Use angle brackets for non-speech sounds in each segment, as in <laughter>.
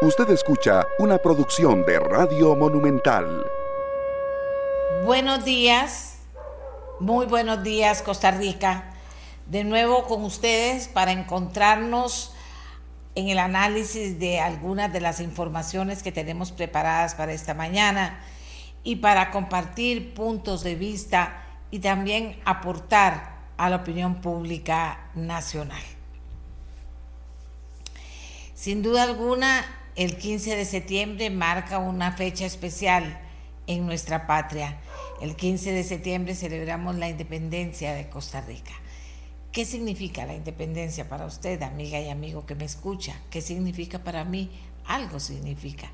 Usted escucha una producción de Radio Monumental. Buenos días, muy buenos días Costa Rica. De nuevo con ustedes para encontrarnos en el análisis de algunas de las informaciones que tenemos preparadas para esta mañana y para compartir puntos de vista y también aportar a la opinión pública nacional. Sin duda alguna, el 15 de septiembre marca una fecha especial en nuestra patria. El 15 de septiembre celebramos la independencia de Costa Rica. ¿Qué significa la independencia para usted, amiga y amigo que me escucha? ¿Qué significa para mí? Algo significa.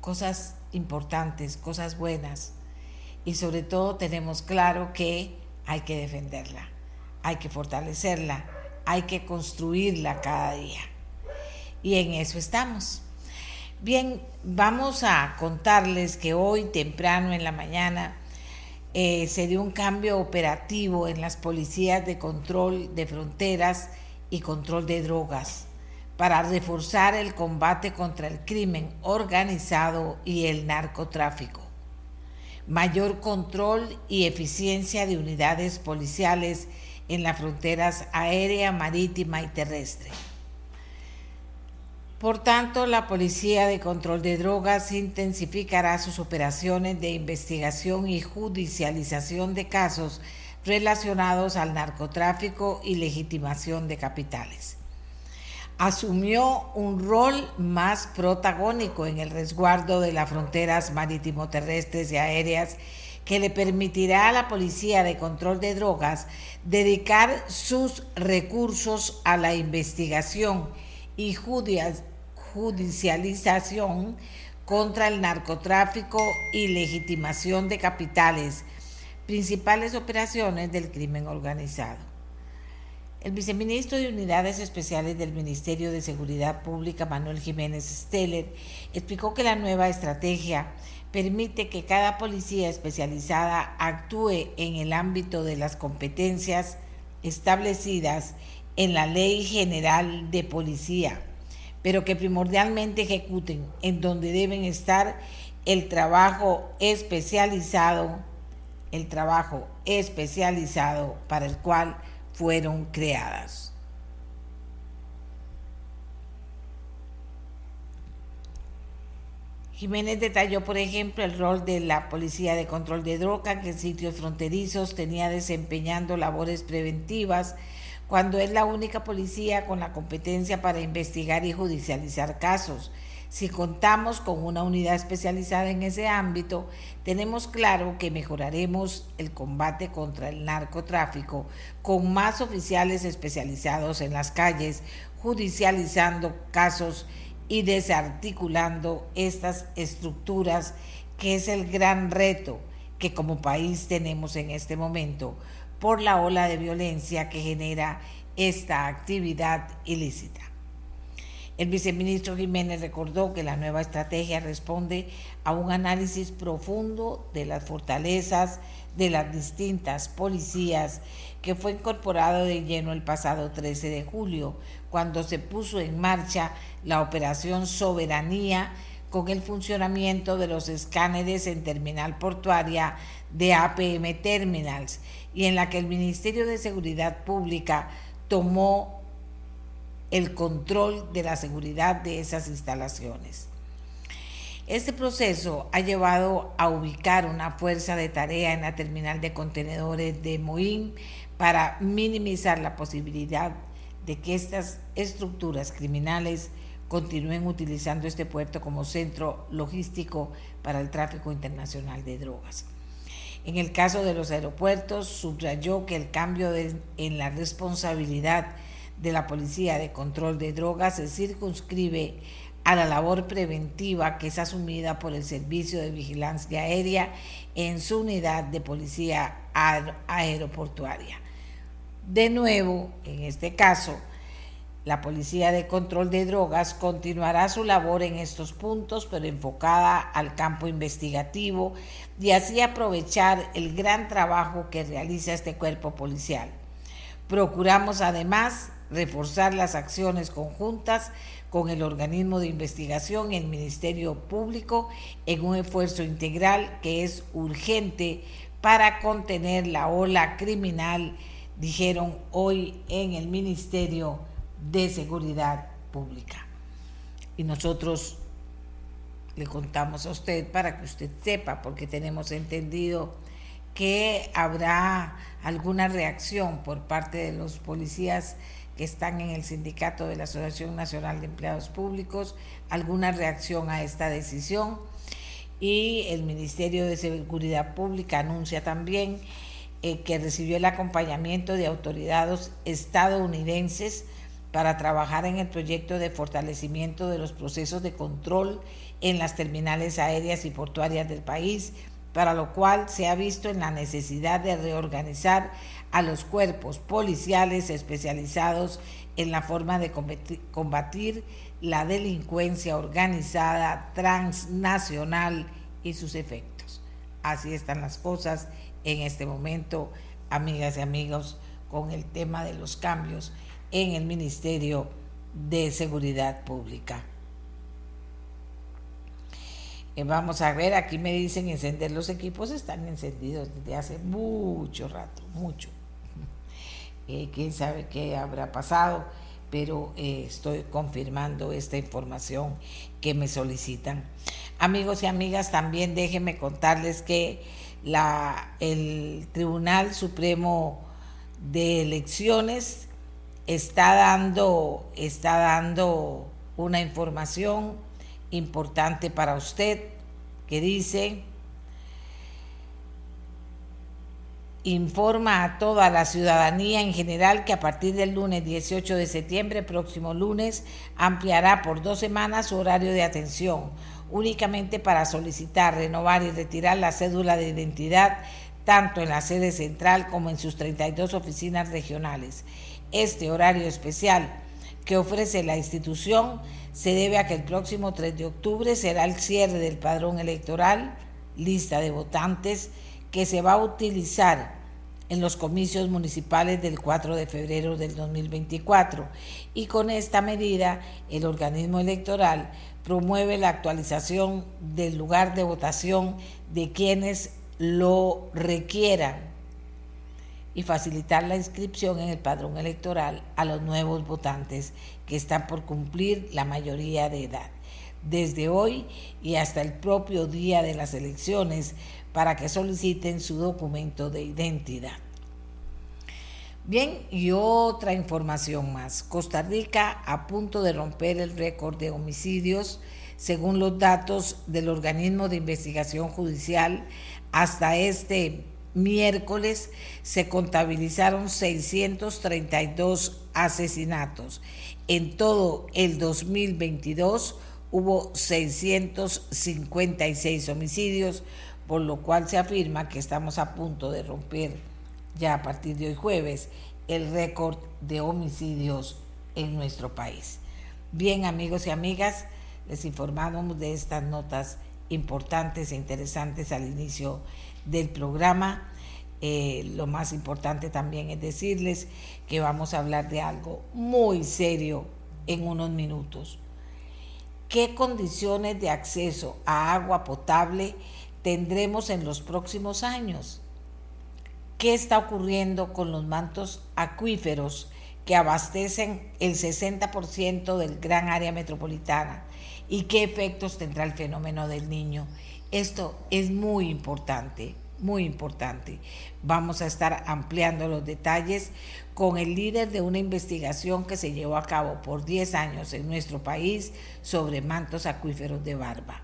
Cosas importantes, cosas buenas. Y sobre todo tenemos claro que hay que defenderla, hay que fortalecerla, hay que construirla cada día. Y en eso estamos. Bien, vamos a contarles que hoy temprano en la mañana eh, se dio un cambio operativo en las policías de control de fronteras y control de drogas para reforzar el combate contra el crimen organizado y el narcotráfico. Mayor control y eficiencia de unidades policiales en las fronteras aérea, marítima y terrestre por tanto, la Policía de Control de Drogas intensificará sus operaciones de investigación y judicialización de casos relacionados al narcotráfico y legitimación de capitales. Asumió un rol más protagónico en el resguardo de las fronteras marítimo-terrestres y aéreas que le permitirá a la Policía de Control de Drogas dedicar sus recursos a la investigación y judicialización contra el narcotráfico y legitimación de capitales, principales operaciones del crimen organizado. El viceministro de Unidades Especiales del Ministerio de Seguridad Pública, Manuel Jiménez Steller, explicó que la nueva estrategia permite que cada policía especializada actúe en el ámbito de las competencias establecidas en la Ley General de Policía, pero que primordialmente ejecuten en donde deben estar el trabajo especializado, el trabajo especializado para el cual fueron creadas. Jiménez detalló, por ejemplo, el rol de la Policía de Control de Droga, que en sitios fronterizos tenía desempeñando labores preventivas, cuando es la única policía con la competencia para investigar y judicializar casos. Si contamos con una unidad especializada en ese ámbito, tenemos claro que mejoraremos el combate contra el narcotráfico con más oficiales especializados en las calles, judicializando casos y desarticulando estas estructuras, que es el gran reto que como país tenemos en este momento por la ola de violencia que genera esta actividad ilícita. El viceministro Jiménez recordó que la nueva estrategia responde a un análisis profundo de las fortalezas de las distintas policías que fue incorporado de lleno el pasado 13 de julio, cuando se puso en marcha la operación Soberanía con el funcionamiento de los escáneres en terminal portuaria de APM Terminals y en la que el Ministerio de Seguridad Pública tomó el control de la seguridad de esas instalaciones. Este proceso ha llevado a ubicar una fuerza de tarea en la terminal de contenedores de Moín para minimizar la posibilidad de que estas estructuras criminales continúen utilizando este puerto como centro logístico para el tráfico internacional de drogas. En el caso de los aeropuertos, subrayó que el cambio en la responsabilidad de la Policía de Control de Drogas se circunscribe a la labor preventiva que es asumida por el Servicio de Vigilancia Aérea en su unidad de policía aeroportuaria. De nuevo, en este caso, la Policía de Control de Drogas continuará su labor en estos puntos, pero enfocada al campo investigativo y así aprovechar el gran trabajo que realiza este cuerpo policial. Procuramos además reforzar las acciones conjuntas con el organismo de investigación y el Ministerio Público en un esfuerzo integral que es urgente para contener la ola criminal, dijeron hoy en el Ministerio de Seguridad Pública. Y nosotros le contamos a usted para que usted sepa, porque tenemos entendido que habrá alguna reacción por parte de los policías que están en el sindicato de la Asociación Nacional de Empleados Públicos, alguna reacción a esta decisión. Y el Ministerio de Seguridad Pública anuncia también eh, que recibió el acompañamiento de autoridades estadounidenses para trabajar en el proyecto de fortalecimiento de los procesos de control en las terminales aéreas y portuarias del país, para lo cual se ha visto en la necesidad de reorganizar a los cuerpos policiales especializados en la forma de combatir la delincuencia organizada transnacional y sus efectos. Así están las cosas en este momento, amigas y amigos, con el tema de los cambios en el Ministerio de Seguridad Pública. Vamos a ver, aquí me dicen encender los equipos, están encendidos desde hace mucho rato, mucho. <laughs> Eh, quién sabe qué habrá pasado, pero eh, estoy confirmando esta información que me solicitan. Amigos y amigas, también déjenme contarles que la, el Tribunal Supremo de Elecciones está dando, está dando una información importante para usted que dice informa a toda la ciudadanía en general que a partir del lunes 18 de septiembre, próximo lunes, ampliará por dos semanas su horario de atención, únicamente para solicitar, renovar y retirar la cédula de identidad, tanto en la sede central como en sus 32 oficinas regionales. Este horario especial que ofrece la institución se debe a que el próximo 3 de octubre será el cierre del padrón electoral, lista de votantes, que se va a utilizar en los comicios municipales del 4 de febrero del 2024 y con esta medida el organismo electoral promueve la actualización del lugar de votación de quienes lo requieran y facilitar la inscripción en el padrón electoral a los nuevos votantes que están por cumplir la mayoría de edad. Desde hoy y hasta el propio día de las elecciones, para que soliciten su documento de identidad. Bien, y otra información más. Costa Rica a punto de romper el récord de homicidios, según los datos del organismo de investigación judicial, hasta este miércoles se contabilizaron 632 asesinatos. En todo el 2022 hubo 656 homicidios, por lo cual se afirma que estamos a punto de romper ya a partir de hoy jueves el récord de homicidios en nuestro país. Bien amigos y amigas, les informamos de estas notas importantes e interesantes al inicio del programa. Eh, lo más importante también es decirles que vamos a hablar de algo muy serio en unos minutos. ¿Qué condiciones de acceso a agua potable tendremos en los próximos años? ¿Qué está ocurriendo con los mantos acuíferos que abastecen el 60% del gran área metropolitana? ¿Y qué efectos tendrá el fenómeno del niño? Esto es muy importante, muy importante. Vamos a estar ampliando los detalles con el líder de una investigación que se llevó a cabo por 10 años en nuestro país sobre mantos acuíferos de barba.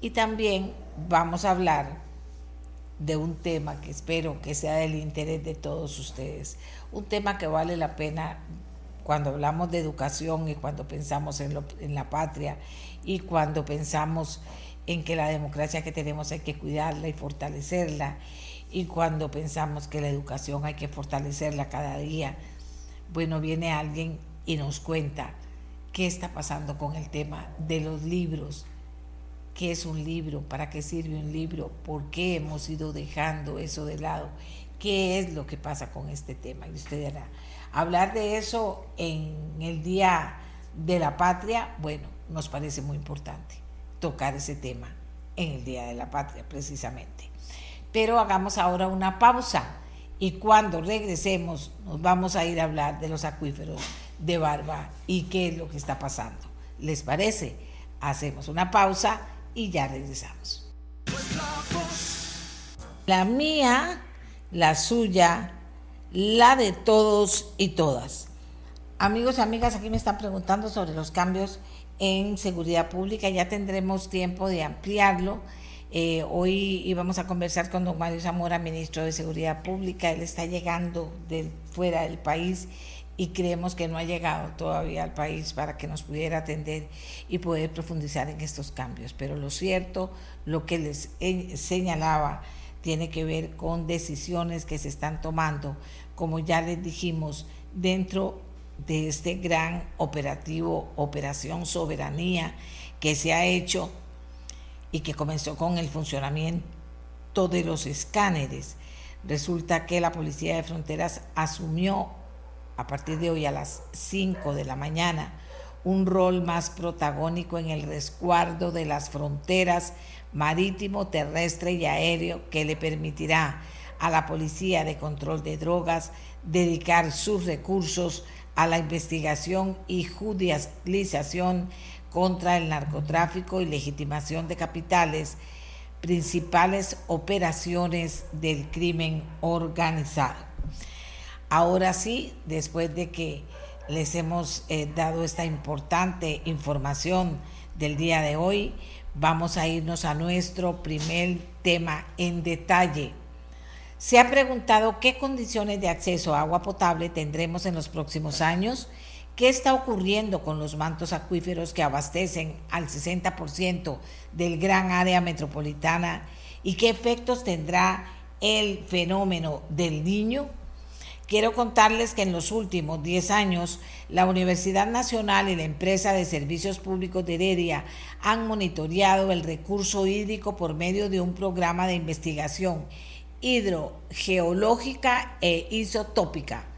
Y también vamos a hablar de un tema que espero que sea del interés de todos ustedes. Un tema que vale la pena cuando hablamos de educación y cuando pensamos en, en la patria y cuando pensamos en que la democracia que tenemos hay que cuidarla y fortalecerla y cuando pensamos que la educación hay que fortalecerla cada día, bueno, viene alguien y nos cuenta qué está pasando con el tema de los libros, qué es un libro, para qué sirve un libro, por qué hemos ido dejando eso de lado, qué es lo que pasa con este tema. Y usted dirá, hablar de eso en el Día de la Patria, bueno, nos parece muy importante tocar ese tema en el Día de la Patria, precisamente. Pero hagamos ahora una pausa y cuando regresemos nos vamos a ir a hablar de los acuíferos de Barba y qué es lo que está pasando. ¿Les parece? Hacemos una pausa y ya regresamos. La mía, la suya, la de todos y todas. Amigos y amigas, aquí me están preguntando sobre los cambios en seguridad pública. Ya tendremos tiempo de ampliarlo. Eh, hoy íbamos a conversar con don Mario Zamora, ministro de Seguridad Pública. Él está llegando de fuera del país y creemos que no ha llegado todavía al país para que nos pudiera atender y poder profundizar en estos cambios. Pero lo cierto, lo que les señalaba, tiene que ver con decisiones que se están tomando, como ya les dijimos, dentro de este gran operativo, Operación Soberanía, que se ha hecho y que comenzó con el funcionamiento de los escáneres. Resulta que la Policía de Fronteras asumió a partir de hoy a las 5 de la mañana un rol más protagónico en el resguardo de las fronteras marítimo, terrestre y aéreo que le permitirá a la Policía de Control de Drogas dedicar sus recursos a la investigación y judicialización contra el narcotráfico y legitimación de capitales, principales operaciones del crimen organizado. Ahora sí, después de que les hemos eh, dado esta importante información del día de hoy, vamos a irnos a nuestro primer tema en detalle se ha preguntado qué condiciones de acceso a agua potable tendremos en los próximos años, qué está ocurriendo con los mantos acuíferos que abastecen al 60% del gran área metropolitana y qué efectos tendrá el fenómeno del niño. Quiero contarles que en los últimos 10 años la Universidad Nacional y la empresa de servicios públicos de Heredia han monitoreado el recurso hídrico por medio de un programa de investigación hidrogeológica e isotópica.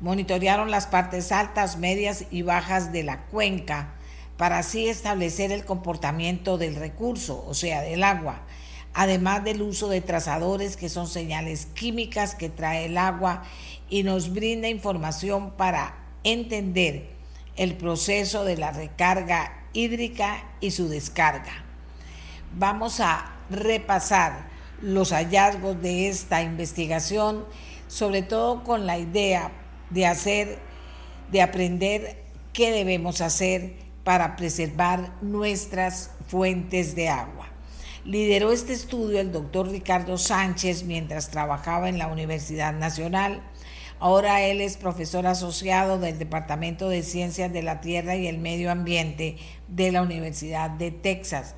Monitorearon las partes altas, medias y bajas de la cuenca para así establecer el comportamiento del recurso, o sea, del agua, además del uso de trazadores que son señales químicas que trae el agua y nos brinda información para entender el proceso de la recarga hídrica y su descarga. Vamos a repasar los hallazgos de esta investigación, sobre todo con la idea de hacer, de aprender qué debemos hacer para preservar nuestras fuentes de agua. Lideró este estudio el doctor Ricardo Sánchez mientras trabajaba en la Universidad Nacional. Ahora él es profesor asociado del Departamento de Ciencias de la Tierra y el Medio Ambiente de la Universidad de Texas.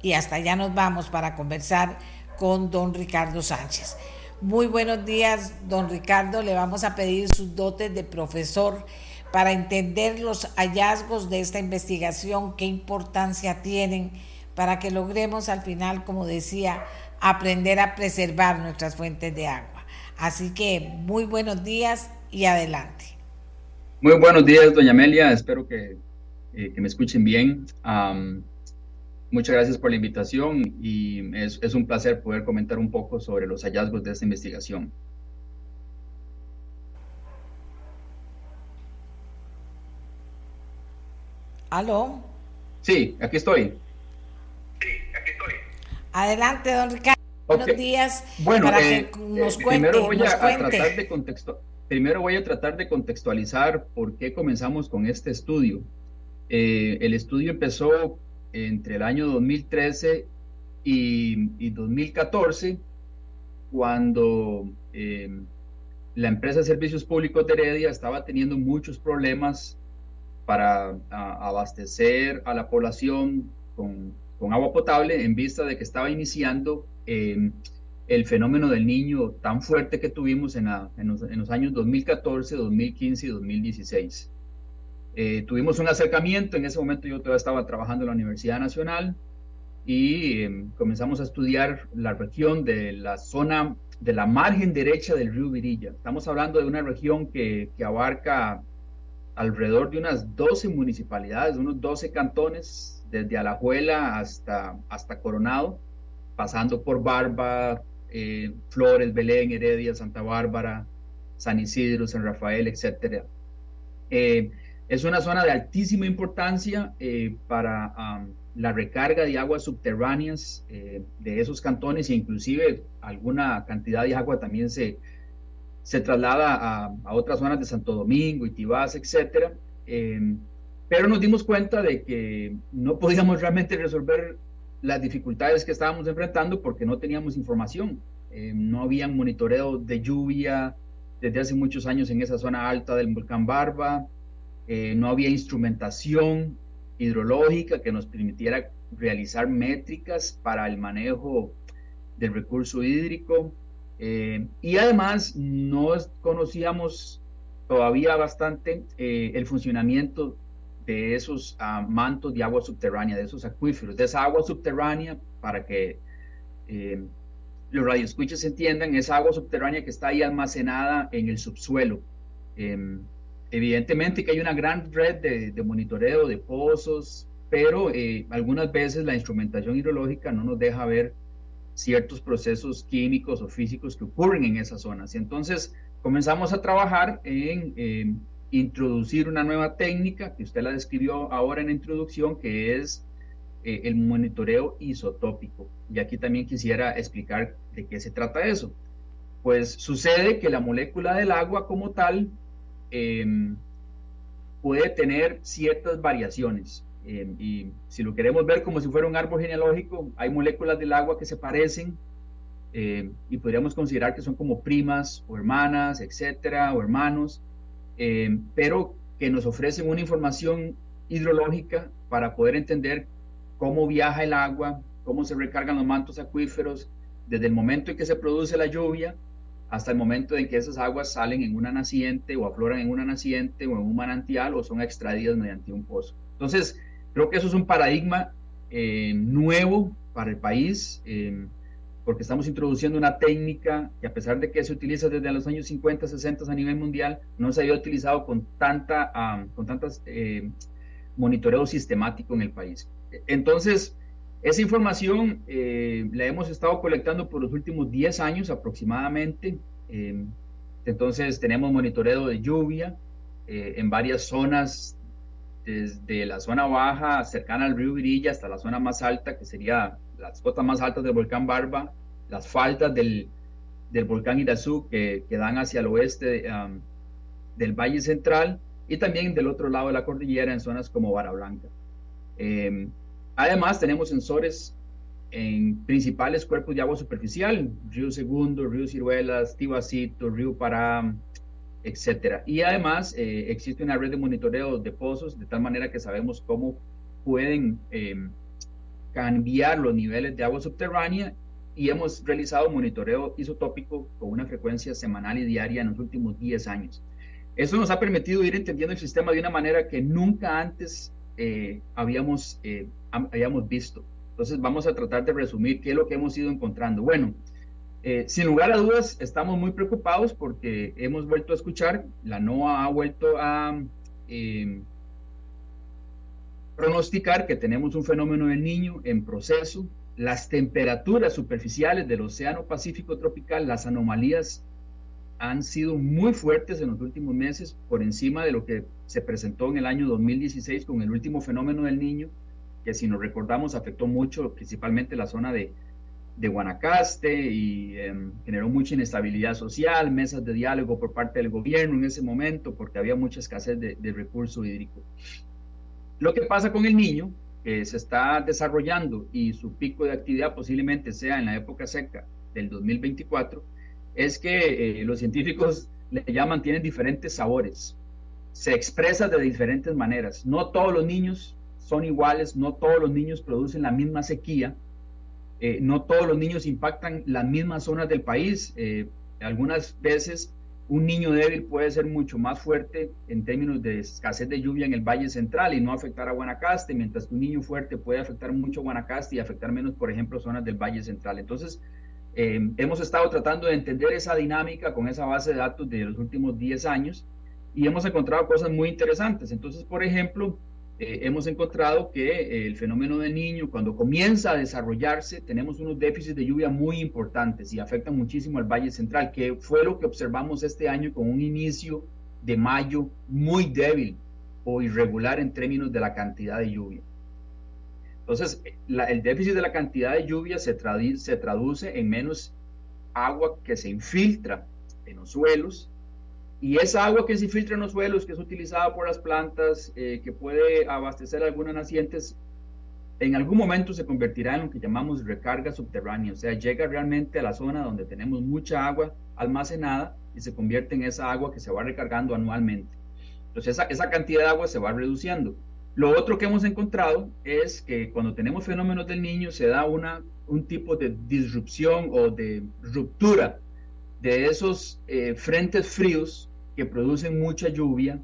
Y hasta allá nos vamos para conversar con don Ricardo Sánchez. Muy buenos días, don Ricardo. Le vamos a pedir sus dotes de profesor para entender los hallazgos de esta investigación, qué importancia tienen para que logremos al final, como decía, aprender a preservar nuestras fuentes de agua. Así que muy buenos días y adelante. Muy buenos días, doña Amelia. Espero que, eh, me escuchen bien. Muchas gracias por la invitación y es, es, un placer poder comentar un poco sobre los hallazgos de esta investigación. ¿Aló? Sí, aquí estoy. Sí, aquí estoy. Adelante, don Ricardo. Buenos días. Bueno, para que eh, nos eh, cuente, primero, voy a, tratar de primero voy a tratar de contextualizar por qué comenzamos con este estudio. Eh, el estudio empezó entre el año 2013 y, 2014, cuando em, la empresa de servicios públicos de Heredia estaba teniendo muchos problemas para abastecer a la población con, agua potable en vista de que estaba iniciando em, el fenómeno del niño tan fuerte que tuvimos en, los, en los años 2014, 2015 y 2016. Eh, tuvimos un acercamiento, en ese momento yo todavía estaba trabajando en la Universidad Nacional y em, comenzamos a estudiar la región de la zona de la margen derecha del río Virilla. Estamos hablando de una región que, que abarca alrededor de unas 12 municipalidades, unos 12 cantones, desde Alajuela hasta, hasta Coronado, pasando por Barba, eh, Flores, Belén, Heredia, Santa Bárbara, San Isidro, San Rafael, etc. Eh, es una zona de altísima importancia eh, para la recarga de aguas subterráneas de esos cantones e inclusive alguna cantidad de agua también se, se traslada a, otras zonas de Santo Domingo, Itibás, etc. pero nos dimos cuenta de que no podíamos realmente resolver las dificultades que estábamos enfrentando porque no teníamos información. Eh, no había monitoreo de lluvia desde hace muchos años en esa zona alta del volcán Barba. Eh, no había instrumentación hidrológica que nos permitiera realizar métricas para el manejo del recurso hídrico. Eh, y además no conocíamos todavía bastante el funcionamiento de esos ah, mantos de agua subterránea, de esos acuíferos, de esa agua subterránea, para que eh, los radioescuchas entiendan, esa agua subterránea que está ahí almacenada en el subsuelo. Em, evidentemente que hay una gran red de, monitoreo de pozos, pero eh, algunas veces la instrumentación hidrológica no nos deja ver ciertos procesos químicos o físicos que ocurren en esas zonas. Y entonces comenzamos a trabajar en em, introducir una nueva técnica que usted la describió ahora en la introducción, que es eh, el monitoreo isotópico. Y aquí también quisiera explicar de qué se trata eso. Pues sucede que la molécula del agua como tal em, puede tener ciertas variaciones. Em, y si lo queremos ver como si fuera un árbol genealógico, hay moléculas del agua que se parecen em, y podríamos considerar que son como primas o hermanas, etcétera, o hermanos pero que nos ofrecen una información hidrológica para poder entender cómo viaja el agua, cómo se recargan los mantos acuíferos, desde el momento en que se produce la lluvia hasta el momento en que esas aguas salen en una naciente o afloran en una naciente o en un manantial o son extraídas mediante un pozo. Entonces, creo que eso es un paradigma eh, nuevo para el país. Eh, porque estamos introduciendo una técnica que a pesar de que se utiliza desde los años 50, 60 a nivel mundial, no se había utilizado con tanta, con tantas eh, monitoreo sistemático en el país. Entonces, esa información eh, la hemos estado colectando por los últimos 10 años aproximadamente. Eh, entonces, tenemos monitoreo de lluvia eh, en varias zonas, desde la zona baja cercana al río Virilla hasta la zona más alta, que sería las cotas más altas del volcán Barba, las faltas del, del volcán Irazú que, que, dan hacia el oeste del Valle Central y también del otro lado de la cordillera en zonas como Vara Blanca. Em, además, tenemos sensores en principales cuerpos de agua superficial, Río Segundo, Río Ciruelas, Tibacito, Río Pará, etcétera. Y además eh, existe una red de monitoreo de pozos de tal manera que sabemos cómo pueden em, cambiar los niveles de agua subterránea y hemos realizado monitoreo isotópico con una frecuencia semanal y diaria en los últimos 10 años. Eso nos ha permitido ir entendiendo el sistema de una manera que nunca antes eh, habíamos, eh, habíamos visto. Entonces vamos a tratar de resumir qué es lo que hemos ido encontrando. Bueno, eh, sin lugar a dudas, estamos muy preocupados porque hemos vuelto a escuchar, la NOAA ha vuelto a pronosticar que tenemos un fenómeno del niño en proceso las temperaturas superficiales del Océano Pacífico tropical, las anomalías han sido muy fuertes en los últimos meses, por encima de lo que se presentó en el año 2016 con el último fenómeno del niño, que si nos recordamos afectó mucho, principalmente la zona de, Guanacaste y em, generó mucha inestabilidad social, mesas de diálogo por parte del gobierno en ese momento, porque había mucha escasez de, de recurso hídrico. Lo que pasa con el niño que se está desarrollando y su pico de actividad posiblemente sea en la época seca del 2024, es que eh, los científicos le llaman, tienen diferentes sabores, se expresa de diferentes maneras. No todos los niños son iguales, no todos los niños producen la misma sequía, eh, no todos los niños impactan las mismas zonas del país. Eh, algunas veces un niño débil puede ser mucho más fuerte en términos de escasez de lluvia en el Valle Central y no afectar a Guanacaste, mientras que un niño fuerte puede afectar mucho a Guanacaste y afectar menos, por ejemplo, zonas del Valle Central. Entonces, Eh, hemos estado tratando de entender esa dinámica con esa base de datos de los últimos 10 años y hemos encontrado cosas muy interesantes. Entonces, por ejemplo, eh, hemos encontrado que eh, el fenómeno del niño, cuando comienza a desarrollarse, tenemos unos déficits de lluvia muy importantes y afectan muchísimo al Valle Central, que fue lo que observamos este año con un inicio de mayo muy débil o irregular en términos de la cantidad de lluvia. Entonces, el déficit de la cantidad de lluvia se, se traduce en menos agua que se infiltra en los suelos y esa agua que se infiltra en los suelos, que es utilizada por las plantas, eh, que puede abastecer algunas nacientes, en algún momento se convertirá en lo que llamamos recarga subterránea, o sea, llega realmente a la zona donde tenemos mucha agua almacenada y se convierte en esa agua que se va recargando anualmente. Entonces, esa, esa cantidad de agua se va reduciendo. Lo otro que hemos encontrado es que cuando tenemos fenómenos del niño se da una, un tipo de disrupción o de ruptura de esos eh, frentes fríos que producen mucha lluvia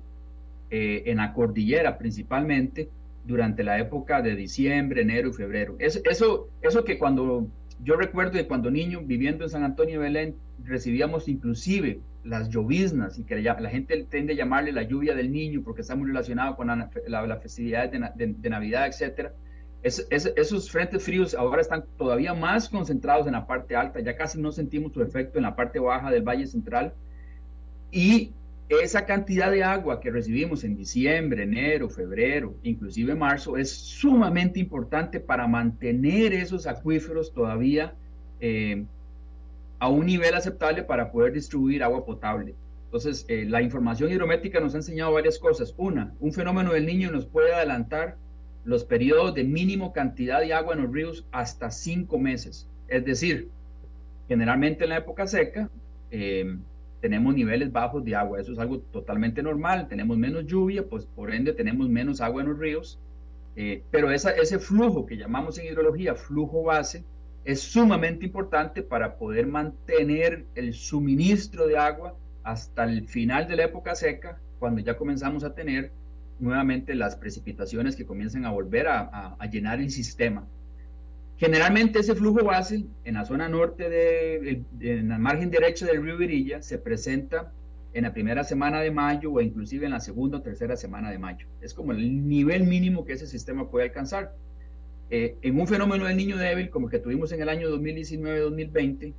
eh, en la cordillera principalmente durante la época de diciembre, enero y febrero. eso, eso que cuando yo recuerdo de cuando niño viviendo en San Antonio de Belén recibíamos inclusive las lloviznas, y que la, gente tiende a llamarle la lluvia del niño porque está muy relacionado con la, la, festividad de, Navidad, etc. esos frentes fríos ahora están todavía más concentrados en la parte alta, ya casi no sentimos su efecto en la parte baja del Valle Central. Y esa cantidad de agua que recibimos en diciembre, enero, febrero, inclusive marzo, es sumamente importante para mantener esos acuíferos todavía eh, a un nivel aceptable para poder distribuir agua potable. Entonces, eh, la información hidrométrica nos ha enseñado varias cosas. Una, un fenómeno del niño nos puede adelantar los periodos de mínimo cantidad de agua en los ríos hasta cinco meses. Es decir, generalmente en la época seca eh, tenemos niveles bajos de agua. Eso es algo totalmente normal. Tenemos menos lluvia, pues por ende tenemos menos agua en los ríos. Eh, pero esa, ese flujo que llamamos en hidrología flujo base, es sumamente importante para poder mantener el suministro de agua hasta el final de la época seca, cuando ya comenzamos a tener nuevamente las precipitaciones que comienzan a volver a, llenar el sistema. Generalmente ese flujo base en la zona norte, de, en la margen derecha del río Virilla, se presenta en la primera semana de mayo o inclusive en la segunda o tercera semana de mayo. Es como el nivel mínimo que ese sistema puede alcanzar. Eh, en un fenómeno del niño débil como el que tuvimos en el año 2019-2020,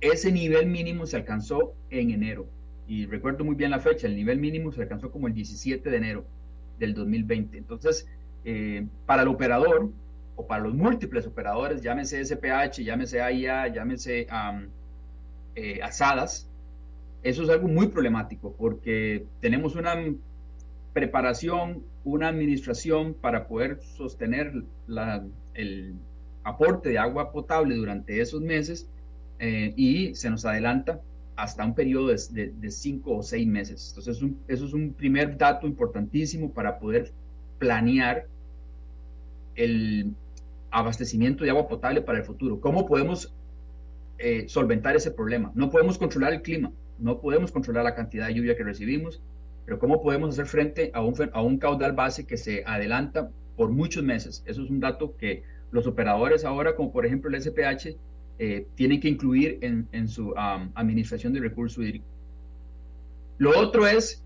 ese nivel mínimo se alcanzó en enero. Y recuerdo muy bien la fecha, el nivel mínimo se alcanzó como el 17 de enero del 2020. Entonces, eh, para el operador o para los múltiples operadores, llámese SPH, llámese AIA, llámese eh, ASADAS, eso es algo muy problemático porque tenemos una preparación, una administración para poder sostener el aporte de agua potable durante esos meses eh, y se nos adelanta hasta un periodo de, cinco o seis meses. Entonces, eso es un primer dato importantísimo para poder planear el abastecimiento de agua potable para el futuro. ¿Cómo podemos eh, solventar ese problema? No podemos controlar el clima, no podemos controlar la cantidad de lluvia que recibimos, pero ¿cómo podemos hacer frente a un, a un caudal base que se adelanta por muchos meses? Eso es un dato que los operadores ahora, como por ejemplo el SPH, eh, tienen que incluir en, en su administración de recurso hídrico. Lo otro es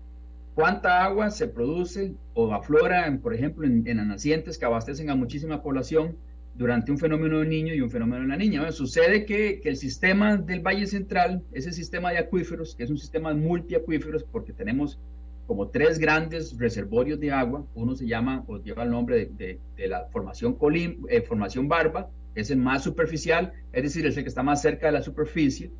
cuánta agua se produce o aflora, en, por ejemplo, en, en, nacientes que abastecen a muchísima población durante un fenómeno del niño y un fenómeno de la niña. sucede que, que, el sistema del Valle Central, ese sistema de acuíferos, que es un sistema multiacuíferos, porque tenemos como tres grandes reservorios de agua. Uno se llama o lleva el nombre de, la formación, Colim, eh, formación Barba, es el más superficial, es decir, es el que está más cerca de la superficie.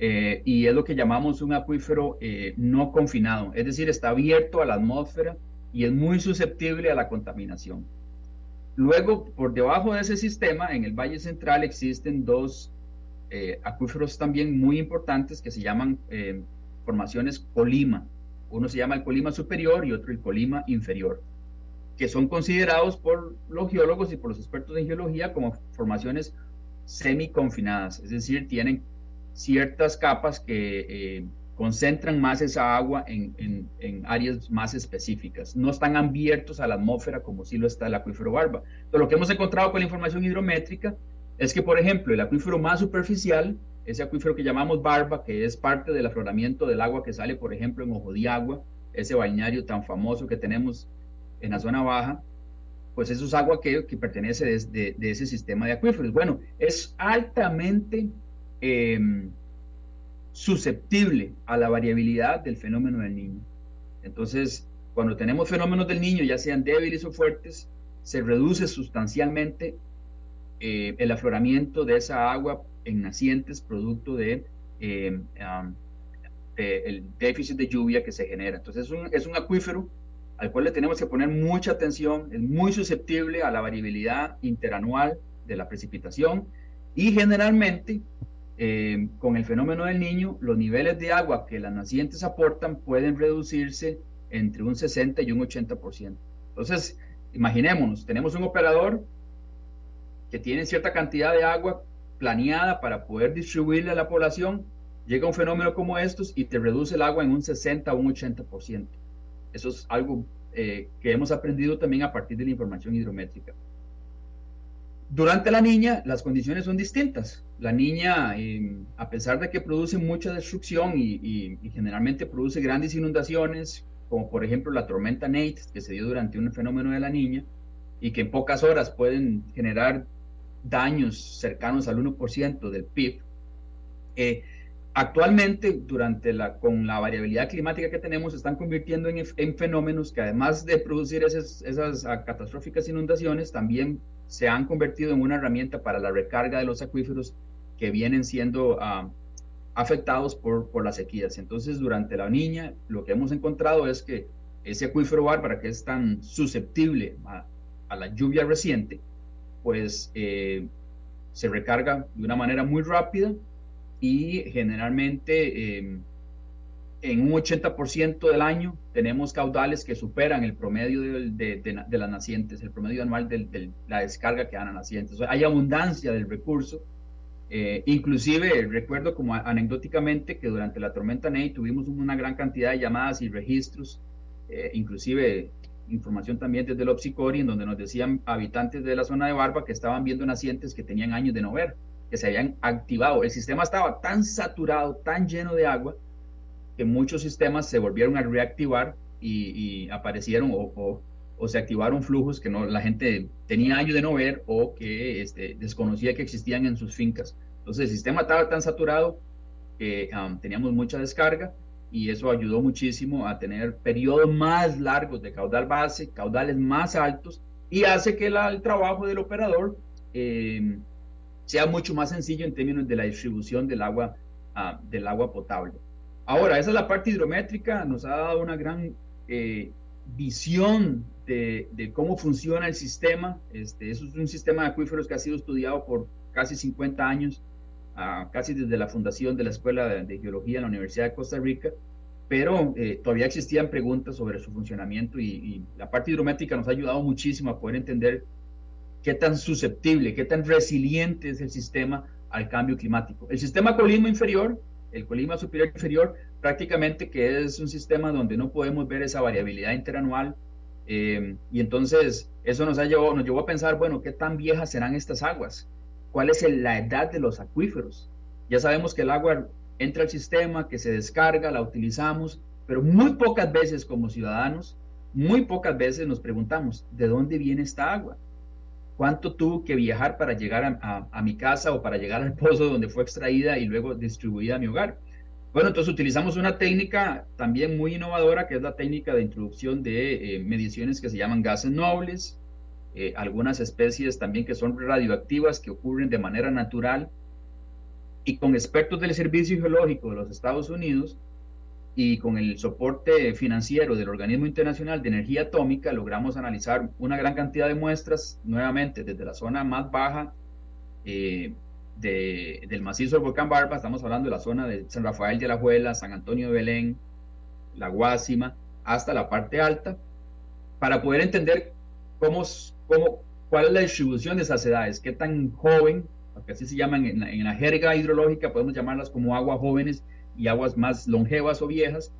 Eh, y es lo que llamamos un acuífero eh, no confinado, es decir, está abierto a la atmósfera y es muy susceptible a la contaminación. Luego, por debajo de ese sistema, en el Valle Central existen dos acuíferos también muy importantes que se llaman formaciones Colima. Uno se llama el Colima superior y otro el Colima inferior, que son considerados por los geólogos y por los expertos en geología como formaciones semi-confinadas, es decir, tienen ciertas capas que eh, concentran más esa agua en, áreas más específicas. No están abiertos a la atmósfera como sí lo está el acuífero Barba. Pero lo que hemos encontrado con la información hidrométrica es que, por ejemplo, el acuífero más superficial, ese acuífero que llamamos barba, que es parte del afloramiento del agua que sale, por ejemplo, en Ojo de Agua, ese bañario tan famoso que tenemos en la zona baja, pues eso es agua que, que pertenece de, de, ese sistema de acuíferos. Bueno, es altamente em, susceptible a la variabilidad del fenómeno del niño. Entonces, cuando tenemos fenómenos del niño, ya sean débiles o fuertes, se reduce sustancialmente eh, el afloramiento de esa agua en nacientes producto de, em, el déficit de lluvia que se genera. Entonces, es un, es un acuífero al cual le tenemos que poner mucha atención, es muy susceptible a la variabilidad interanual de la precipitación y generalmente eh, con el fenómeno del niño, los niveles de agua que las nacientes aportan pueden reducirse entre un 60 y un 80%. Entonces, imaginémonos, tenemos un operador que tiene cierta cantidad de agua planeada para poder distribuirle a la población, llega un fenómeno como estos y te reduce el agua en un 60 o un 80%. Eso es algo eh, que hemos aprendido también a partir de la información hidrométrica. Durante la niña, las condiciones son distintas. La niña, a pesar de que produce mucha destrucción y, generalmente produce grandes inundaciones, como por ejemplo la tormenta Nate, que se dio durante un fenómeno de la niña, y que en pocas horas pueden generar daños cercanos al 1% del PIB, eh, actualmente, durante la, con la variabilidad climática que tenemos, se están convirtiendo en, fenómenos que además de producir esas, esas ah, catastróficas inundaciones, también se han convertido en una herramienta para la recarga de los acuíferos que vienen siendo ah, afectados por, las sequías. Entonces, durante la niña, lo que hemos encontrado es que ese acuífero bárbara que es tan susceptible a, la lluvia reciente, pues eh, se recarga de una manera muy rápida y generalmente em, en un 80% del año tenemos caudales que superan el promedio de, las nacientes, el promedio anual de, la descarga que dan a nacientes. hay abundancia del recurso. Eh, inclusive recuerdo como anecdóticamente que durante la tormenta Ney tuvimos una gran cantidad de llamadas y registros, eh, inclusive información también desde el Opsicori, en donde nos decían habitantes de la zona de Barba que estaban viendo nacientes que tenían años de no ver que se habían activado. El sistema estaba tan saturado, tan lleno de agua, que muchos sistemas se volvieron a reactivar y, aparecieron o, se activaron flujos que no, la gente tenía años de no ver o que este, desconocía que existían en sus fincas. Entonces el sistema estaba tan saturado que teníamos mucha descarga y eso ayudó muchísimo a tener periodos más largos de caudal base, caudales más altos y hace que el trabajo del operador eh, sea mucho más sencillo en términos de la distribución del agua, ah, del agua potable. Ahora, esa es la parte hidrométrica, nos ha dado una gran eh, visión de, cómo funciona el sistema. Este, es un sistema de acuíferos que ha sido estudiado por casi 50 años, ah, casi desde la fundación de la Escuela de, Geología en la Universidad de Costa Rica, pero eh, todavía existían preguntas sobre su funcionamiento y, y, la parte hidrométrica nos ha ayudado muchísimo a poder entender qué tan susceptible, qué tan resiliente es el sistema al cambio climático. El sistema Colima inferior, el Colima superior inferior, prácticamente que es un sistema donde no podemos ver esa variabilidad interanual. Eh, y entonces eso nos, ha llevado, nos llevó a pensar, bueno, ¿qué tan viejas serán estas aguas? ¿Cuál es la edad de los acuíferos? Ya sabemos que el agua entra al sistema, que se descarga, la utilizamos, pero muy pocas veces como ciudadanos, muy pocas veces nos preguntamos, ¿de dónde viene esta agua? cuánto tuvo que viajar para llegar a, mi casa o para llegar al pozo donde fue extraída y luego distribuida a mi hogar. Bueno, entonces utilizamos una técnica también muy innovadora, que es la técnica de introducción de eh, mediciones que se llaman gases nobles, eh, algunas especies también que son radioactivas, que ocurren de manera natural, y con expertos del Servicio Geológico de los Estados Unidos, y con el soporte financiero del Organismo Internacional de Energía Atómica logramos analizar una gran cantidad de muestras nuevamente desde la zona más baja eh, del macizo del volcán Barba, estamos hablando de la zona de San Rafael de la Juela, San Antonio de Belén, la Guásima, hasta la parte alta, para poder entender cómo, cómo, cuál es la distribución de esas edades, qué tan joven, porque así se llaman en en la jerga hidrológica, podemos llamarlas como aguas jóvenes, y aguas más longevas o viejas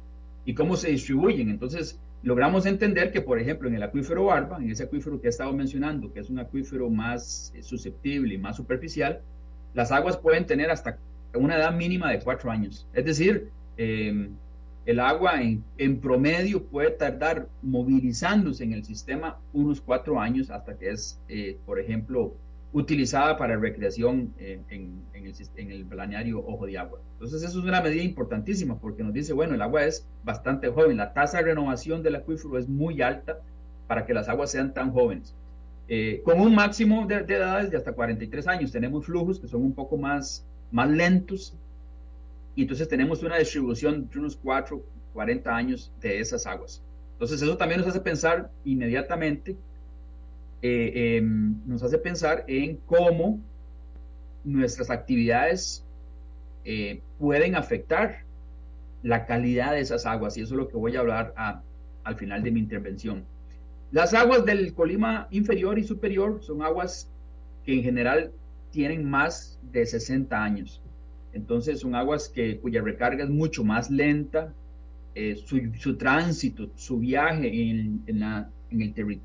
y cómo se distribuyen. Entonces, logramos entender que, por ejemplo, en el acuífero Barba, en ese acuífero que he estado mencionando, que es un acuífero más eh, susceptible y más superficial, las aguas pueden tener hasta una edad mínima de cuatro años. Es decir, em, el agua en, promedio puede tardar movilizándose en el sistema unos cuatro años hasta que es, eh, por ejemplo, utilizada para recreación en, el, en, el, balneario Ojo de Agua. Entonces, eso es una medida importantísima porque nos dice, bueno, el agua es bastante joven, la tasa de renovación del acuífero es muy alta para que las aguas sean tan jóvenes. Eh, con un máximo de, edades de hasta 43 años, tenemos flujos que son un poco más, más lentos y entonces tenemos una distribución de unos 4, 40 años de esas aguas. Entonces, eso también nos hace pensar inmediatamente eh, em, nos hace pensar en cómo nuestras actividades eh, pueden afectar la calidad de esas aguas y eso es lo que voy a hablar al final de mi intervención. Las aguas del Colima inferior y superior son aguas que en general tienen más de 60 años. Entonces son aguas que, cuya recarga es mucho más lenta, eh, su, tránsito, su viaje en, en, la, en el,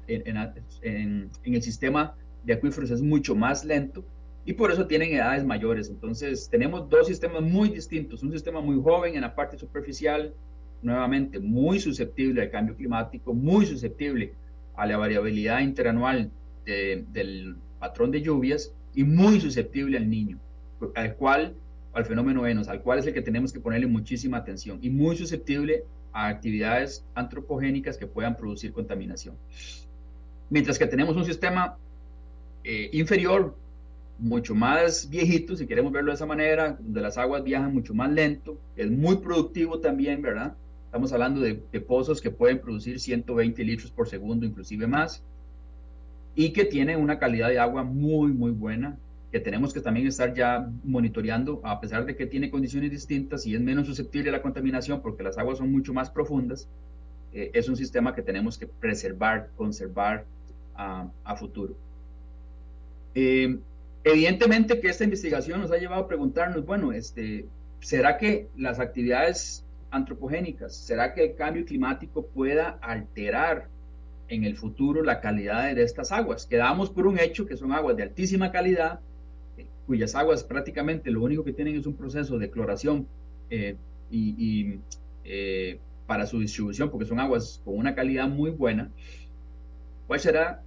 en, el sistema de acuíferos es mucho más lento y por eso tienen edades mayores. Entonces tenemos dos sistemas muy distintos, un sistema muy joven en la parte superficial, nuevamente muy susceptible al cambio climático, muy susceptible a la variabilidad interanual del patrón de lluvias y muy susceptible al niño, al cual, al fenómeno Enos, al cual es el que tenemos que ponerle muchísima atención y muy susceptible a actividades antropogénicas que puedan producir contaminación. Mientras que tenemos un sistema eh, inferior, mucho más viejito, si queremos verlo de esa manera, donde las aguas viajan mucho más lento, es muy productivo también, ¿verdad? Estamos hablando de, de pozos que pueden producir 120 litros por segundo, inclusive más, y que tienen una calidad de agua muy, muy buena, que tenemos que también estar ya monitoreando, a pesar de que tiene condiciones distintas y es menos susceptible a la contaminación porque las aguas son mucho más profundas, eh, es un sistema que tenemos que preservar, conservar a futuro. Eh, evidentemente que esta investigación nos ha llevado a preguntarnos, bueno, este, ¿será que las actividades antropogénicas, será que el cambio climático pueda alterar en el futuro la calidad de estas aguas? Quedamos por un hecho que son aguas de altísima calidad, cuyas aguas prácticamente lo único que tienen es un proceso de cloración eh, y, eh, para su distribución, porque son aguas con una calidad muy buena, ¿cuál será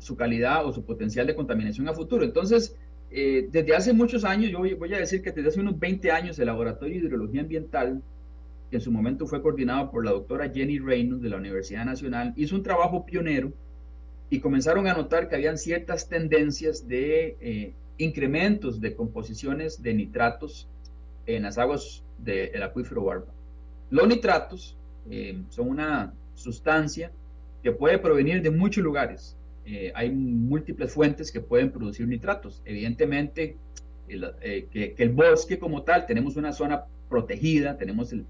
su calidad o su potencial de contaminación a futuro? Entonces, eh, desde hace muchos años, yo voy, a decir que desde hace unos 20 años, el Laboratorio de Hidrología Ambiental, que en su momento fue coordinado por la doctora Jenny Reynolds de la Universidad Nacional, hizo un trabajo pionero y comenzaron a notar que habían ciertas tendencias de incrementos de composiciones de nitratos en las aguas del acuífero Barba. Los nitratos eh, son una sustancia que puede provenir de muchos lugares. Eh, hay múltiples fuentes que pueden producir nitratos. Evidentemente, eh, que, el bosque como tal, tenemos una zona protegida, tenemos el,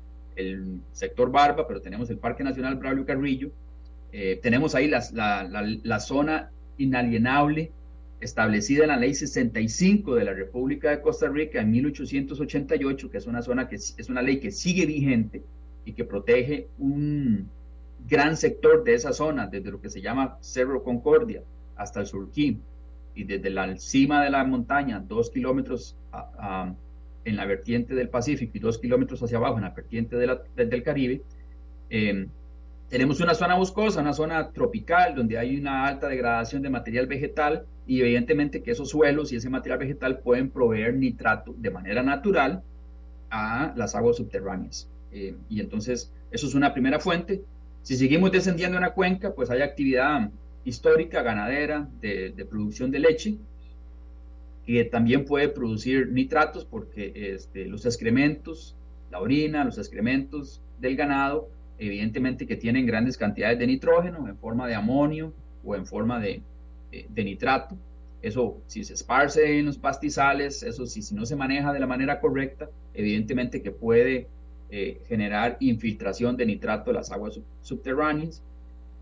sector Barba, pero tenemos el Parque Nacional Braulio Carrillo, tenemos ahí la, la zona inalienable establecida en la ley 65 de la República de Costa Rica en 1888, que es una zona que es una ley que sigue vigente y que protege un gran sector de esa zona, desde lo que se llama Cerro Concordia hasta el Surquí, y desde la cima de la montaña, dos kilómetros en la vertiente del Pacífico y dos kilómetros hacia abajo en la vertiente del Caribe, eh, tenemos una zona boscosa, una zona tropical, donde hay una alta degradación de material vegetal y evidentemente que esos suelos y ese material vegetal pueden proveer nitrato de manera natural a las aguas subterráneas. Eh, y entonces, eso es una primera fuente. Si seguimos descendiendo en la cuenca, pues hay actividad histórica, ganadera, de, de producción de leche, que también puede producir nitratos porque este, los excrementos, la orina, los excrementos del ganado, evidentemente que tienen grandes cantidades de nitrógeno en forma de amonio o en forma de, nitrato. Eso, si se esparce en los pastizales, eso si, si no se maneja de la manera correcta, evidentemente que puede eh, generar infiltración de nitrato en las aguas subterráneas.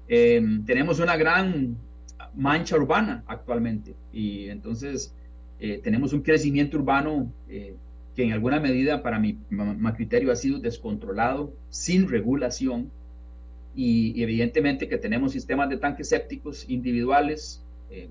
Em, tenemos una gran mancha urbana actualmente y entonces eh, tenemos un crecimiento urbano eh, que en alguna medida para mi, criterio ha sido descontrolado, sin regulación, y, evidentemente que tenemos sistemas de tanques sépticos individuales. Eh,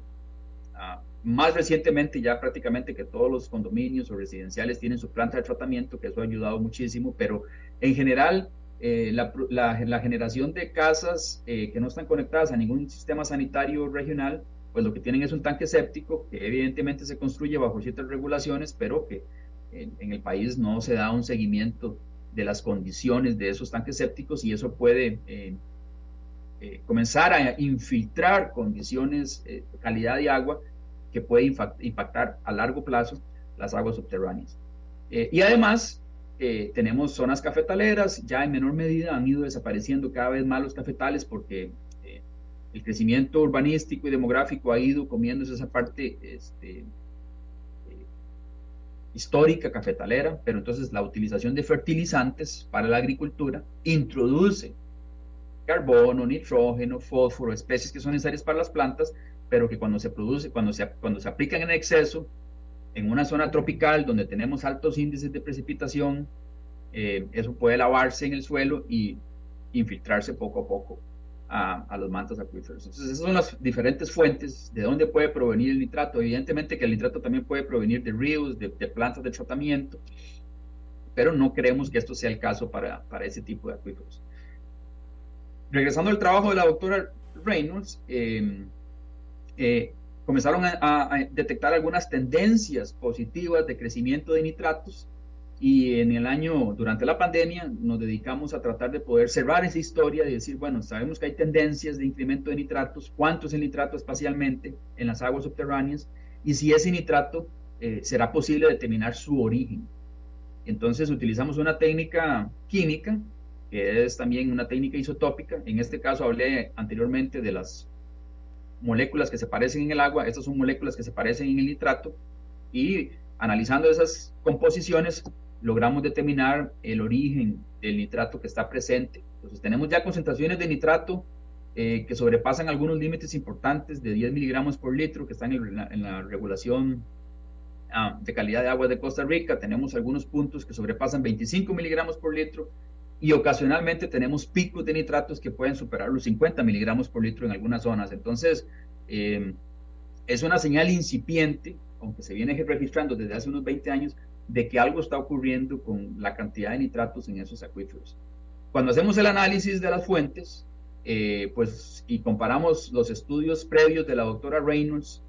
más recientemente ya prácticamente que todos los condominios o residenciales tienen su planta de tratamiento, que eso ha ayudado muchísimo, pero en general eh, la, la, generación de casas eh, que no están conectadas a ningún sistema sanitario regional, pues lo que tienen es un tanque séptico que evidentemente se construye bajo ciertas regulaciones, pero que en, el país no se da un seguimiento de las condiciones de esos tanques sépticos y eso puede eh, comenzar a infiltrar condiciones de calidad de agua que puede impactar a largo plazo las aguas subterráneas. y además, eh, tenemos zonas cafetaleras, ya en menor medida han ido desapareciendo cada vez más los cafetales porque eh, el crecimiento urbanístico y demográfico ha ido comiéndose esa parte este, eh, histórica cafetalera, pero entonces la utilización de fertilizantes para la agricultura introduce carbono, nitrógeno, fósforo, especies que son necesarias para las plantas, pero que cuando se produce, cuando se, cuando se aplican en exceso, en una zona tropical donde tenemos altos índices de precipitación, eh, eso puede lavarse en el suelo y infiltrarse poco a poco a, los mantos acuíferos. Entonces, esas son las diferentes fuentes de dónde puede provenir el nitrato. Evidentemente que el nitrato también puede provenir de ríos, de, plantas de tratamiento, pero no creemos que esto sea el caso para, para ese tipo de acuíferos. Regresando al trabajo de la doctora Reynolds, eh, eh, comenzaron a, detectar algunas tendencias positivas de crecimiento de nitratos y en el año, durante la pandemia, nos dedicamos a tratar de poder cerrar esa historia y decir, bueno, sabemos que hay tendencias de incremento de nitratos, cuánto es el nitrato espacialmente en las aguas subterráneas y si ese nitrato eh, será posible determinar su origen. Entonces utilizamos una técnica química, que es también una técnica isotópica. En este caso hablé anteriormente de las moléculas que se parecen en el agua, estas son moléculas que se parecen en el nitrato, y analizando esas composiciones logramos determinar el origen del nitrato que está presente. Entonces tenemos ya concentraciones de nitrato eh, que sobrepasan algunos límites importantes de 10 miligramos por litro que están en, la, regulación ah, de calidad de agua de Costa Rica. Tenemos algunos puntos que sobrepasan 25 miligramos por litro y ocasionalmente tenemos picos de nitratos que pueden superar los 50 miligramos por litro en algunas zonas. Entonces, em, es una señal incipiente, aunque se viene registrando desde hace unos 20 años, de que algo está ocurriendo con la cantidad de nitratos en esos acuíferos. Cuando hacemos el análisis de las fuentes, eh, pues, y comparamos los estudios previos de la doctora Reynolds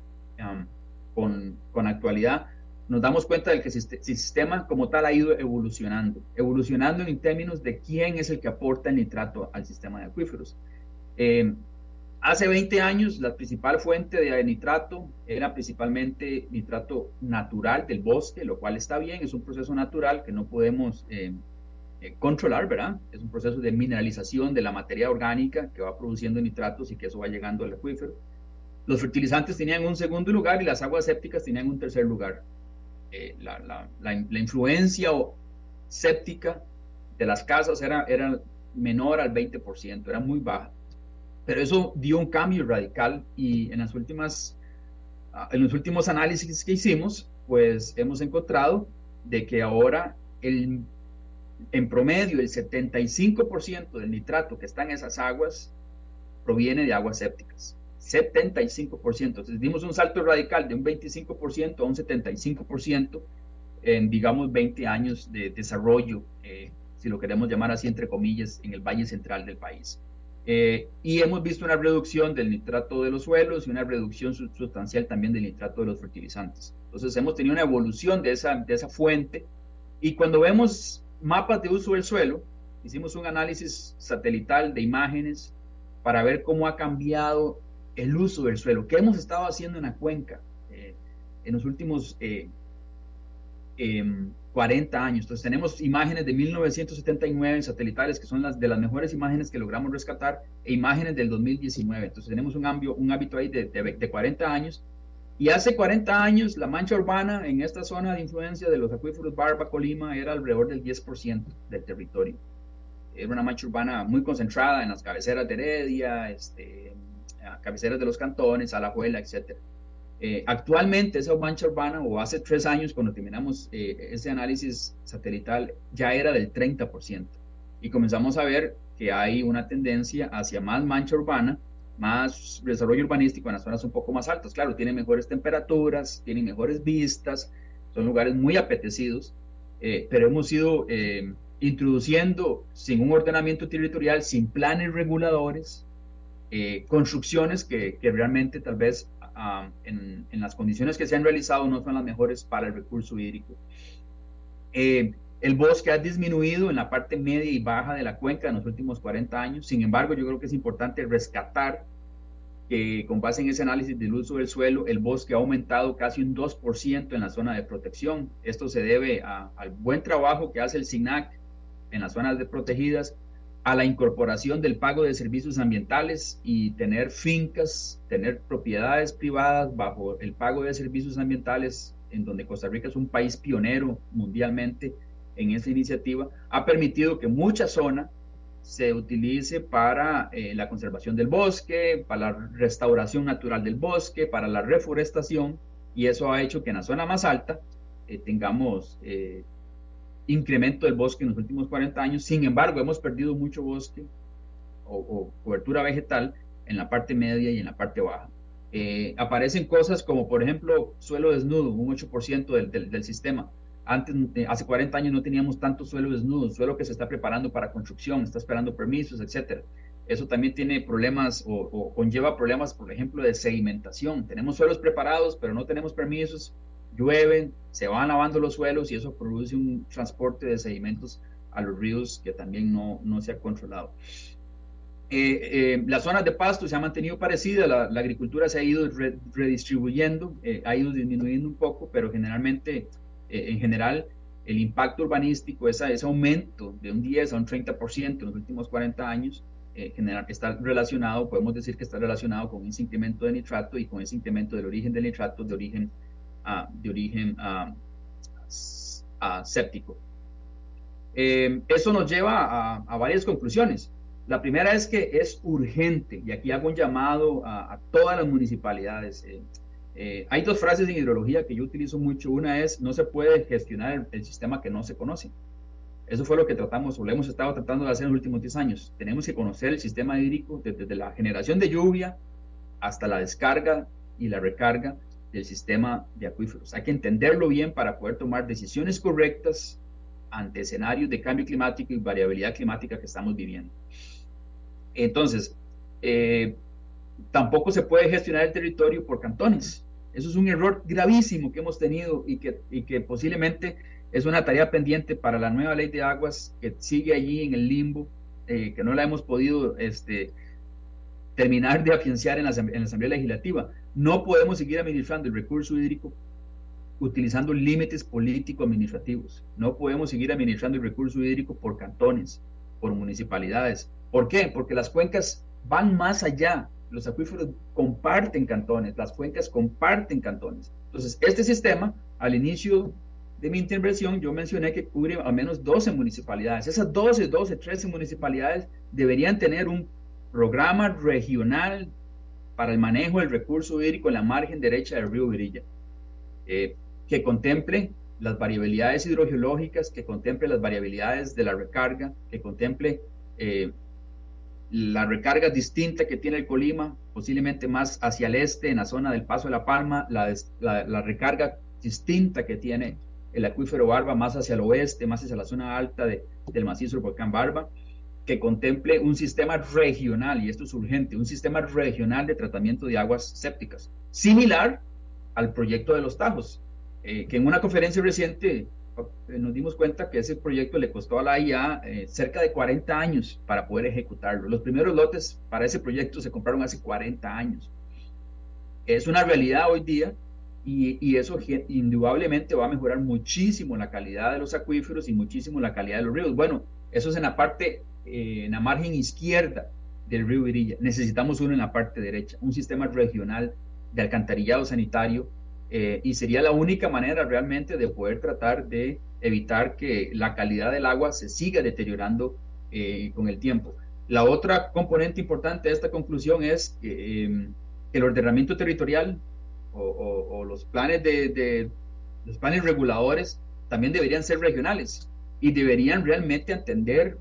con, con actualidad, nos damos cuenta de que el sistema como tal ha ido evolucionando, evolucionando en términos de quién es el que aporta el nitrato al sistema de acuíferos. Eh, hace 20 años la principal fuente de nitrato era principalmente nitrato natural del bosque, lo cual está bien, es un proceso natural que no podemos eh, eh, controlar, ¿verdad? Es un proceso de mineralización de la materia orgánica que va produciendo nitratos y que eso va llegando al acuífero. Los fertilizantes tenían un segundo lugar y las aguas sépticas tenían un tercer lugar. Eh, la, la, la, influencia séptica de las casas era, era menor al 20%, era muy baja. Pero eso dio un cambio radical y en las últimas, ah, en los últimos análisis que hicimos, pues hemos encontrado de que ahora el, en promedio el 75% del nitrato que está en esas aguas proviene de aguas sépticas. 75%. Entonces dimos un salto radical de un 25% a un 75% en, digamos, 20 años de desarrollo, eh, si lo queremos llamar así, entre comillas, en el valle central del país. Eh, y hemos visto una reducción del nitrato de los suelos y una reducción sustancial también del nitrato de los fertilizantes. Entonces hemos tenido una evolución de esa, de esa fuente y cuando vemos mapas de uso del suelo, hicimos un análisis satelital de imágenes para ver cómo ha cambiado el uso del suelo. ¿Qué hemos estado haciendo en la cuenca eh, en los últimos 40 em, años? Entonces tenemos imágenes de 1979 satelitales, que son las de las mejores imágenes que logramos rescatar, e imágenes del 2019. Entonces tenemos un, cambio, un hábito ahí de, de, 40 años. Y hace 40 años la mancha urbana en esta zona de influencia de los acuíferos Barba, Colima, era alrededor del 10% del territorio. Era una mancha urbana muy concentrada en las cabeceras de Heredia, este, cabeceras de los cantones, Alajuela, etc. Eh, actualmente esa mancha urbana, o hace tres años cuando terminamos eh, ese análisis satelital, ya era del 30%. y comenzamos a ver que hay una tendencia hacia más mancha urbana, más desarrollo urbanístico en las zonas un poco más altas. Claro, tienen mejores temperaturas, tienen mejores vistas, son lugares muy apetecidos, eh, pero hemos ido introduciendo sin un ordenamiento territorial, sin planes reguladores, construcciones que, realmente tal vez en, en, las condiciones que se han realizado no son las mejores para el recurso hídrico. el bosque ha disminuido en la parte media y baja de la cuenca en los últimos 40 años, sin embargo yo creo que es importante rescatar que con base en ese análisis del uso del suelo, el bosque ha aumentado casi un 2% en la zona de protección. Esto se debe al buen trabajo que hace el SINAC en las zonas de protegidas, a la incorporación del pago de servicios ambientales y tener fincas, tener propiedades privadas bajo el pago de servicios ambientales, en donde Costa Rica es un país pionero mundialmente en esa iniciativa, ha permitido que mucha zona se utilice para eh, la conservación del bosque, para la restauración natural del bosque, para la reforestación, y eso ha hecho que en la zona más alta eh, tengamos eh, incremento del bosque en los últimos 40 años. Sin embargo, hemos perdido mucho bosque o, cobertura vegetal en la parte media y en la parte baja. aparecen cosas como, por ejemplo, suelo desnudo, un 8% del, del sistema antes, eh, hace 40 años no teníamos tanto suelo desnudo, suelo que se está preparando para construcción, está esperando permisos, etcétera. Eso también tiene problemas o, conlleva problemas, por ejemplo, de sedimentación. Tenemos suelos preparados, pero no tenemos permisos, llueven, se van lavando los suelos y eso produce un transporte de sedimentos a los ríos que también no, no se ha controlado. Eh, eh, las zonas de pasto se han mantenido parecidas, la, agricultura se ha ido redistribuyendo, ha ido disminuyendo un poco, pero generalmente eh, en general, el impacto urbanístico, ese aumento de un 10 a un 30% en los últimos 40 años, eh, general, está relacionado, podemos decir que está relacionado con ese incremento de nitrato y con ese incremento del origen del nitrato de origen, de origen séptico. Eh, eso nos lleva a, varias conclusiones. La primera es que es urgente, y aquí hago un llamado a, a todas las municipalidades. Eh, eh, hay dos frases en hidrología que yo utilizo mucho. Una es, no se puede gestionar el, sistema que no se conoce. Eso fue lo que tratamos o lo hemos estado tratando de hacer en los últimos 10 años. Tenemos que conocer el sistema hídrico desde, la generación de lluvia hasta la descarga y la recarga del sistema de acuíferos. Hay que entenderlo bien para poder tomar decisiones correctas ante escenarios de cambio climático y variabilidad climática que estamos viviendo. Entonces, eh, tampoco se puede gestionar el territorio por cantones. Eso es un error gravísimo que hemos tenido y que, y que posiblemente es una tarea pendiente para la nueva ley de aguas que sigue allí en el limbo, eh, que no la hemos podido este, terminar de afianzar en la, en la Asamblea Legislativa. No podemos seguir administrando el recurso hídrico utilizando límites político-administrativos. No podemos seguir administrando el recurso hídrico por cantones, por municipalidades. ¿Por qué? Porque las cuencas van más allá los acuíferos comparten cantones, las cuencas comparten cantones. Entonces, este sistema, al inicio de mi intervención, yo mencioné que cubre al menos 12 municipalidades. Esas 12, 12, 13 municipalidades deberían tener un programa regional para el manejo del recurso hídrico en la margen derecha del río Virilla, eh, que contemple las variabilidades hidrogeológicas, que contemple las variabilidades de la recarga, que contemple eh, la recarga distinta que tiene el Colima, posiblemente más hacia el este, en la zona del Paso de la Palma, la, recarga distinta que tiene el acuífero Barba, más hacia el oeste, más hacia la zona alta de, del macizo del volcán Barba, que contemple un sistema regional, y esto es urgente, un sistema regional de tratamiento de aguas sépticas, similar al proyecto de los Tajos, eh, que en una conferencia reciente eh, nos dimos cuenta que ese proyecto le costó a la IA eh, cerca de 40 años para poder ejecutarlo. Los primeros lotes para ese proyecto se compraron hace 40 años. Es una realidad hoy día y, y eso indudablemente va a mejorar muchísimo la calidad de los acuíferos y muchísimo la calidad de los ríos. Bueno, eso es en la parte, eh, en la margen izquierda del río Virilla. Necesitamos uno en la parte derecha, un sistema regional de alcantarillado sanitario eh, y sería la única manera realmente de poder tratar de evitar que la calidad del agua se siga deteriorando eh, con el tiempo. La otra componente importante de esta conclusión es que em, el ordenamiento territorial o, los planes de, los planes reguladores también deberían ser regionales y deberían realmente atender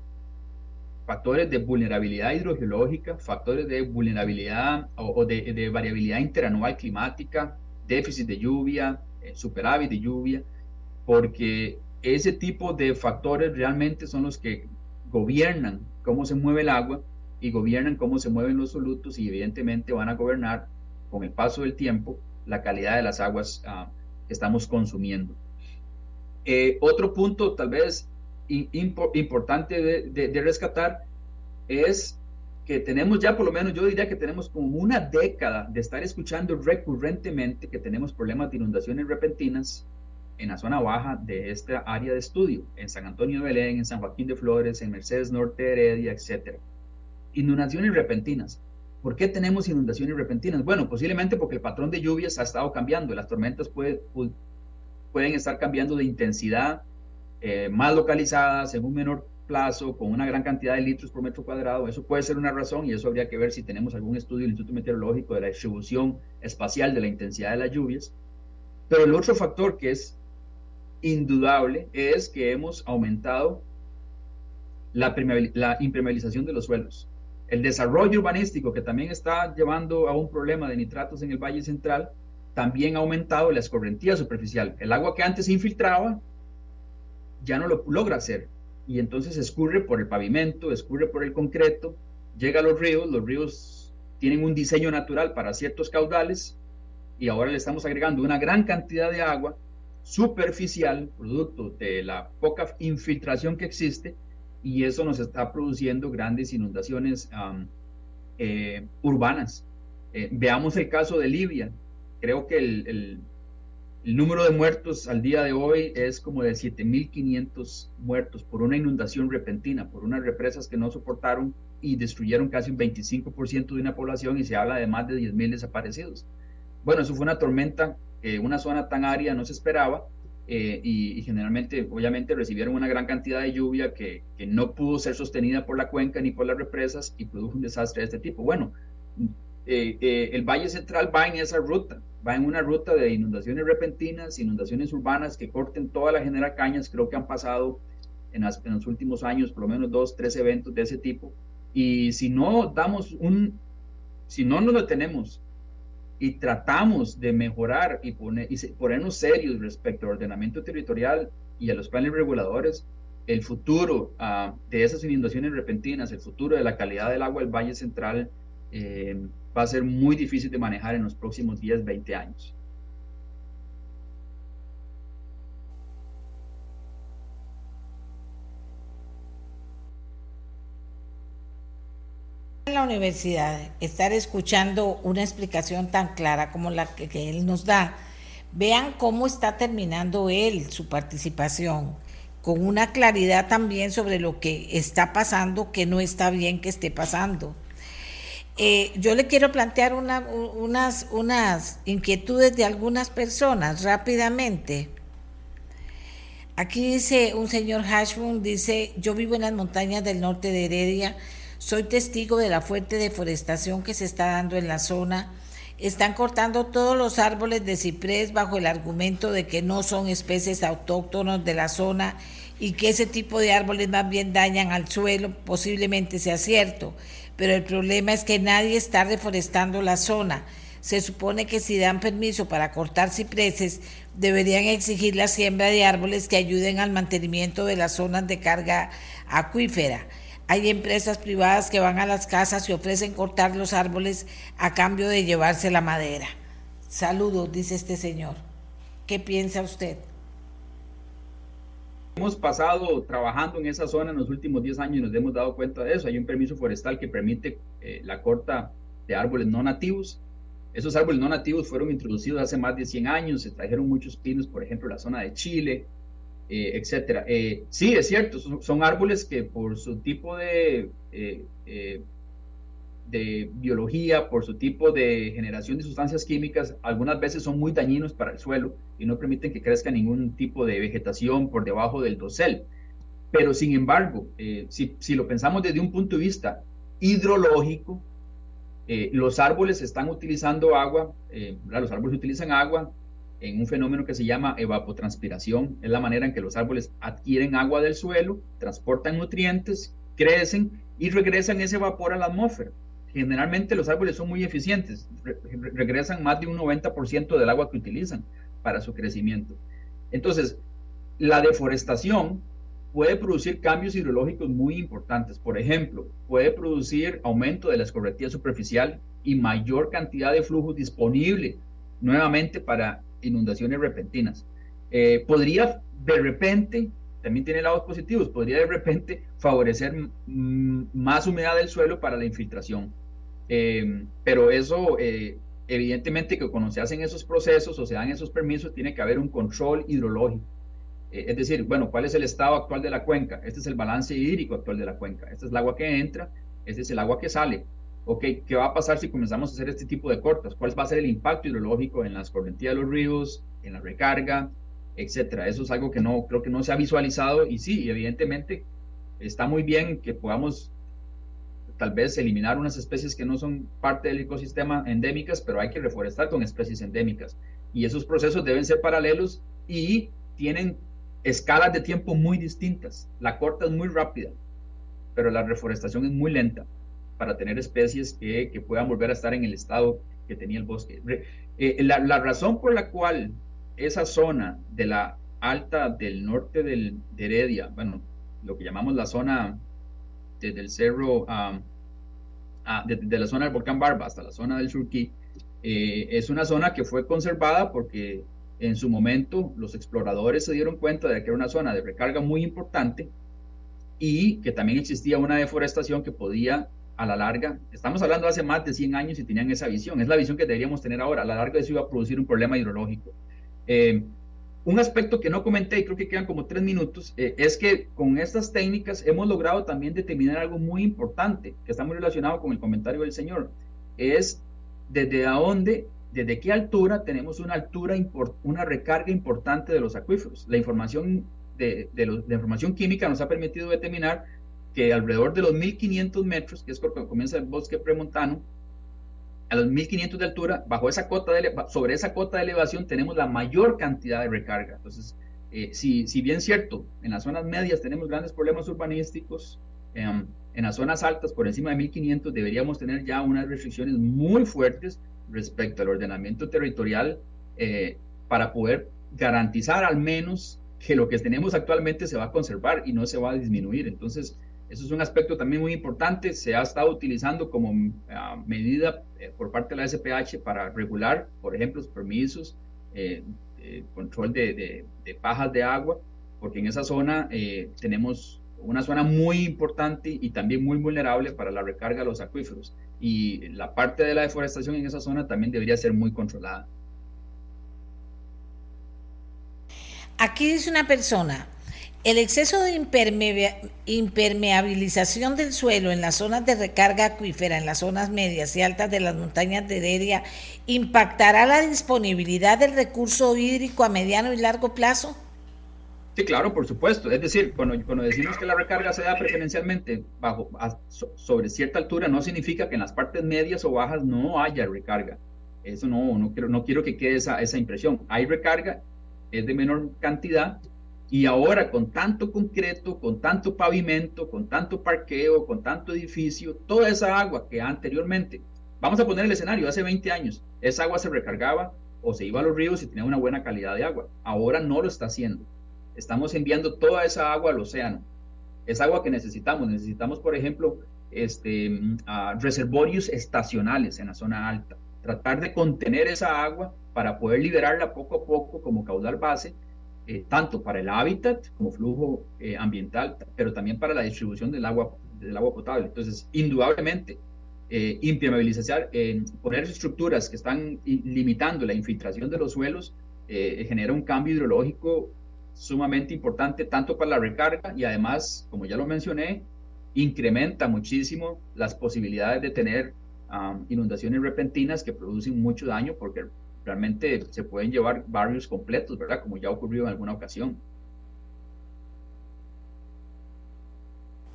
factores de vulnerabilidad hidrogeológica, factores de vulnerabilidad o, de, variabilidad interanual climática, déficit de lluvia, eh, superávit de lluvia, porque ese tipo de factores realmente son los que gobiernan cómo se mueve el agua y gobiernan cómo se mueven los solutos y evidentemente van a gobernar con el paso del tiempo la calidad de las aguas ah, que estamos consumiendo. Eh, otro punto tal vez importante de, rescatar es que tenemos ya por lo menos, yo diría que tenemos como una década de estar escuchando recurrentemente que tenemos problemas de inundaciones repentinas en la zona baja de esta área de estudio, en San Antonio de Belén, en San Joaquín de Flores, en Mercedes Norte Heredia, etc. Inundaciones repentinas. ¿Por qué tenemos inundaciones repentinas? Bueno, posiblemente porque el patrón de lluvias ha estado cambiando. Las tormentas pueden estar cambiando de intensidad, eh, más localizadas, en un menor plazo, con una gran cantidad de litros por metro cuadrado. Eso puede ser una razón y eso habría que ver si tenemos algún estudio del Instituto Meteorológico de la distribución espacial de la intensidad de las lluvias. Pero el otro factor que es indudable es que hemos aumentado la, la impermeabilización de los suelos. El desarrollo urbanístico, que también está llevando a un problema de nitratos en el Valle Central, también ha aumentado la escorrentía superficial. El agua que antes se infiltraba ya no lo logra hacer y entonces escurre por el pavimento, escurre por el concreto, llega a los ríos, los ríos tienen un diseño natural para ciertos caudales y ahora le estamos agregando una gran cantidad de agua superficial, producto de la poca infiltración que existe, y eso nos está produciendo grandes inundaciones eh, urbanas. Eh, veamos el caso de Libia. Creo que el, número de muertos al día de hoy es como de 7.500 muertos por una inundación repentina, por unas represas que no soportaron y destruyeron casi un 25% de una población y se habla de más de 10.000 desaparecidos. Bueno, eso fue una tormenta, que una zona tan árida no se esperaba eh, y, generalmente, obviamente, recibieron una gran cantidad de lluvia que, no pudo ser sostenida por la cuenca ni por las represas y produjo un desastre de este tipo. Bueno, eh, eh, el Valle Central va en esa ruta, va en una ruta de inundaciones repentinas, inundaciones urbanas que corten toda la general Cañas, creo que han pasado en, en los últimos años por lo menos dos, tres eventos de ese tipo. Y si no damos un, si no nos detenemos y tratamos de mejorar y, poner, y ponernos serios respecto al ordenamiento territorial y a los planes reguladores, el futuro ah, de esas inundaciones repentinas, el futuro de la calidad del agua del Valle Central eh, va a ser muy difícil de manejar en los próximos 10, 20 años. en la universidad, estar escuchando una explicación tan clara como la que, él nos da, vean cómo está terminando él su participación, con una claridad también sobre lo que está pasando, que no está bien que esté pasando. Eh, yo le quiero plantear unas, unas inquietudes de algunas personas rápidamente. Aquí dice un señor Hashbun, dice, yo vivo en las montañas del norte de Heredia, soy testigo de la fuerte deforestación que se está dando en la zona. Están cortando todos los árboles de ciprés bajo el argumento de que no son especies autóctonos de la zona y que ese tipo de árboles más bien dañan al suelo, posiblemente sea cierto, pero el problema es que nadie está reforestando la zona. Se supone que si dan permiso para cortar cipreses, deberían exigir la siembra de árboles que ayuden al mantenimiento de las zonas de carga acuífera. Hay empresas privadas que van a las casas y ofrecen cortar los árboles a cambio de llevarse la madera. Saludos, dice este señor. ¿Qué piensa usted? Hemos pasado trabajando en esa zona en los últimos 10 años y nos hemos dado cuenta de eso. Hay un permiso forestal que permite eh, la corta de árboles no nativos. Esos árboles no nativos fueron introducidos hace más de 100 años. Se trajeron muchos pinos, por ejemplo, la zona de Chile, eh, etcétera. Eh, sí, es cierto, son, árboles que por su tipo de, eh, de biología, por su tipo de generación de sustancias químicas, algunas veces son muy dañinos para el suelo y no permiten que crezca ningún tipo de vegetación por debajo del dosel. Pero sin embargo, si, si, lo pensamos desde un punto de vista hidrológico, los árboles están utilizando agua, los árboles utilizan agua en un fenómeno que se llama evapotranspiración. Es la manera en que los árboles adquieren agua del suelo, transportan nutrientes, crecen y regresan ese vapor a la atmósfera. Generalmente los árboles son muy eficientes, regresan más de un 90% del agua que utilizan para su crecimiento. Entonces, la deforestación puede producir cambios hidrológicos muy importantes. Por ejemplo, puede producir aumento de la escorrentía superficial y mayor cantidad de flujo disponible nuevamente para inundaciones repentinas. Eh, podría de repente, también tiene lados positivos, podría de repente favorecer más humedad del suelo para la infiltración. Eh, pero eso, eh, evidentemente que cuando se hacen esos procesos o se dan esos permisos, tiene que haber un control hidrológico. es decir, bueno, ¿cuál es el estado actual de la cuenca? Este es el balance hídrico actual de la cuenca. Este es el agua que entra, este es el agua que sale. Ok, ¿qué va a pasar si comenzamos a hacer este tipo de cortas? ¿Cuál va a ser el impacto hidrológico en las correntías de los ríos, en la recarga, etcétera? Eso es algo que no creo que no se ha visualizado y sí, evidentemente está muy bien que podamos tal vez eliminar unas especies que no son parte del ecosistema endémicas, pero hay que reforestar con especies endémicas. Y esos procesos deben ser paralelos y tienen escalas de tiempo muy distintas. La corta es muy rápida, pero la reforestación es muy lenta para tener especies que, que puedan volver a estar en el estado que tenía el bosque. Eh, la, la, razón por la cual esa zona de la alta del norte del, de Heredia, bueno, lo que llamamos la zona desde el cerro, um, de, la zona del volcán Barba hasta la zona del Surquí, eh, es una zona que fue conservada porque en su momento los exploradores se dieron cuenta de que era una zona de recarga muy importante y que también existía una deforestación que podía a la larga, estamos hablando hace más de 100 años y tenían esa visión, es la visión que deberíamos tener ahora, a la larga eso iba a producir un problema hidrológico. Eh, un aspecto que no comenté y creo que quedan como tres minutos, eh, es que con estas técnicas hemos logrado también determinar algo muy importante, que está muy relacionado con el comentario del señor, es desde dónde, desde qué altura tenemos una altura, una recarga importante de los acuíferos. La información de, de, información química nos ha permitido determinar que alrededor de los 1500 metros, que es cuando comienza el bosque premontano, a los 1500 de altura, bajo esa cota de, sobre esa cota de elevación tenemos la mayor cantidad de recarga. Entonces, eh, si, si, bien cierto, en las zonas medias tenemos grandes problemas urbanísticos, em, en las zonas altas, por encima de 1500, deberíamos tener ya unas restricciones muy fuertes respecto al ordenamiento territorial eh, para poder garantizar al menos que lo que tenemos actualmente se va a conservar y no se va a disminuir. Entonces, eso es un aspecto también muy importante. Se ha estado utilizando como ah, medida eh, por parte de la SPH para regular, por ejemplo, los permisos, eh, control de, pajas de agua, porque en esa zona eh, tenemos una zona muy importante y también muy vulnerable para la recarga de los acuíferos. Y la parte de la deforestación en esa zona también debería ser muy controlada. Aquí dice una persona, el exceso de impermeabilización del suelo en las zonas de recarga acuífera, en las zonas medias y altas de las montañas de Heredia, impactará la disponibilidad del recurso hídrico a mediano y largo plazo? Sí, claro, por supuesto. Es decir, cuando, cuando decimos que la recarga se da preferencialmente bajo, sobre cierta altura, no significa que en las partes medias o bajas no haya recarga. Eso no, no quiero, no quiero que quede esa, esa impresión. Hay recarga, es de menor cantidad, y ahora con tanto concreto, con tanto pavimento, con tanto parqueo, con tanto edificio, toda esa agua que anteriormente, vamos a poner el escenario, hace 20 años, esa agua se recargaba o se iba a los ríos y tenía una buena calidad de agua. Ahora no lo está haciendo. Estamos enviando toda esa agua al océano. Es agua que necesitamos. Necesitamos, por ejemplo, este, reservorios estacionales en la zona alta. Tratar de contener esa agua para poder liberarla poco a poco como caudal base eh, tanto para el hábitat como flujo eh, ambiental, pero también para la distribución del agua, del agua potable. Entonces, indudablemente, eh, impermeabilizar, poner estructuras que están limitando la infiltración de los suelos, genera un cambio hidrológico sumamente importante, tanto para la recarga y además, como ya lo mencioné, incrementa muchísimo las posibilidades de tener inundaciones repentinas que producen mucho daño porque realmente se pueden llevar barrios completos, ¿verdad? Como ya ha ocurrido en alguna ocasión.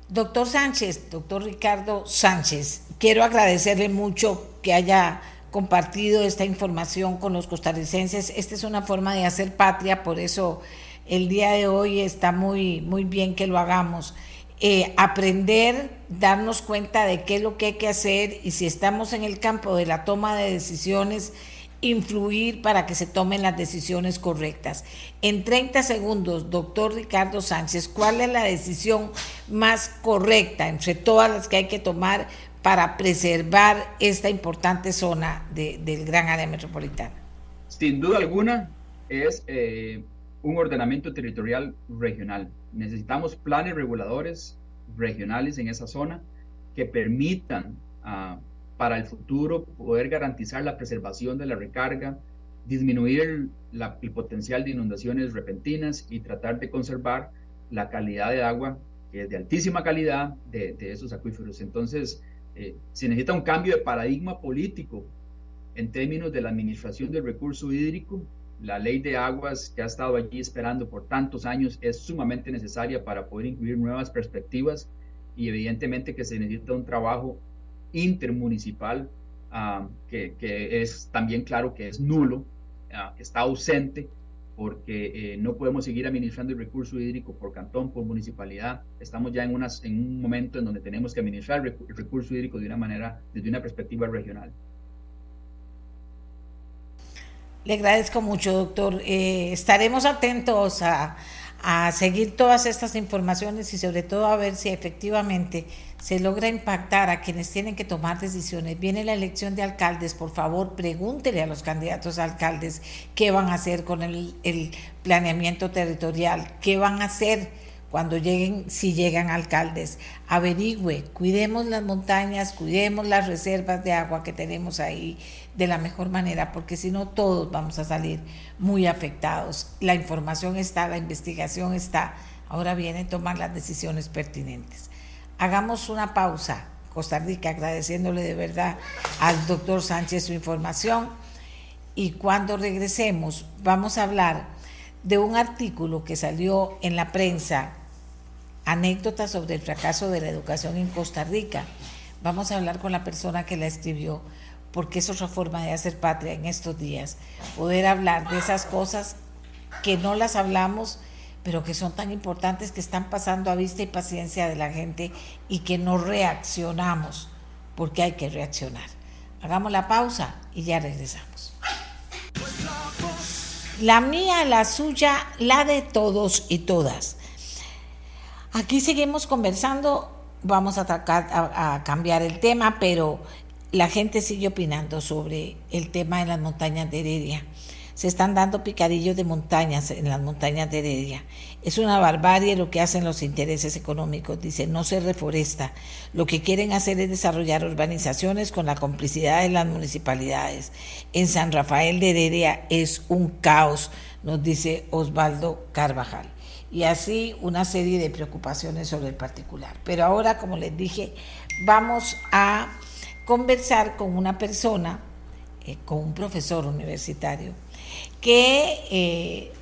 Doctor Sánchez, doctor Ricardo Sánchez, quiero agradecerle mucho que haya compartido esta información con los costarricenses. Esta es una forma de hacer patria, por eso el día de hoy está muy, muy bien que lo hagamos. eh, aprender, darnos cuenta de qué es lo que hay que hacer y si estamos en el campo de la toma de decisiones, influir para que se tomen las decisiones correctas. En 30 segundos, doctor Ricardo Sánchez, ¿cuál es la decisión más correcta entre todas las que hay que tomar para preservar esta importante zona del gran área metropolitana? Sin duda alguna, es eh, un ordenamiento territorial regional. Necesitamos planes reguladores regionales en esa zona que permitan uh, para el futuro poder garantizar la preservación de la recarga, disminuir el, potencial de inundaciones repentinas y tratar de conservar la calidad de agua, que es de altísima calidad, de, esos acuíferos. Entonces, eh, se necesita un cambio de paradigma político en términos de la administración del recurso hídrico. La ley de aguas que ha estado allí esperando por tantos años es sumamente necesaria para poder incluir nuevas perspectivas y evidentemente que se necesita un trabajo intermunicipal, ah, que, es también claro que es nulo, ah, está ausente, porque eh, no podemos seguir administrando el recurso hídrico por cantón, por municipalidad. Estamos ya en, unas, en un momento en donde tenemos que administrar el recurso hídrico de una manera, desde una perspectiva regional. Le agradezco mucho, doctor. Eh, estaremos atentos a, a seguir todas estas informaciones y sobre todo a ver si efectivamente se logra impactar a quienes tienen que tomar decisiones. Viene la elección de alcaldes, por favor, pregúntele a los candidatos a alcaldes qué van a hacer con el, planeamiento territorial, qué van a hacer cuando lleguen, si llegan alcaldes, averigüe, cuidemos las montañas, cuidemos las reservas de agua que tenemos ahí de la mejor manera, porque si no todos vamos a salir muy afectados. La información está, la investigación está, ahora viene tomar las decisiones pertinentes. Hagamos una pausa, Costa Rica, agradeciéndole de verdad al doctor Sánchez su información y cuando regresemos vamos a hablar de un artículo que salió en la prensa, anécdotas sobre el fracaso de la educación en Costa Rica. Vamos a hablar con la persona que la escribió, porque es otra forma de hacer patria en estos días, poder hablar de esas cosas que no las hablamos, pero que son tan importantes que están pasando a vista y paciencia de la gente y que no reaccionamos, porque hay que reaccionar. Hagamos la pausa y ya regresamos. La mía, la suya, la de todos y todas. Aquí seguimos conversando, vamos a, a, cambiar el tema, pero la gente sigue opinando sobre el tema de las montañas de Heredia. Se están dando picadillos de montañas en las montañas de Heredia. Es una barbarie lo que hacen los intereses económicos. Dice, no se reforesta. Lo que quieren hacer es desarrollar urbanizaciones con la complicidad de las municipalidades. En San Rafael de Heredia es un caos, nos dice Osvaldo Carvajal y así una serie de preocupaciones sobre el particular. Pero ahora, como les dije, vamos a conversar con una persona, eh, con un profesor universitario, que eh,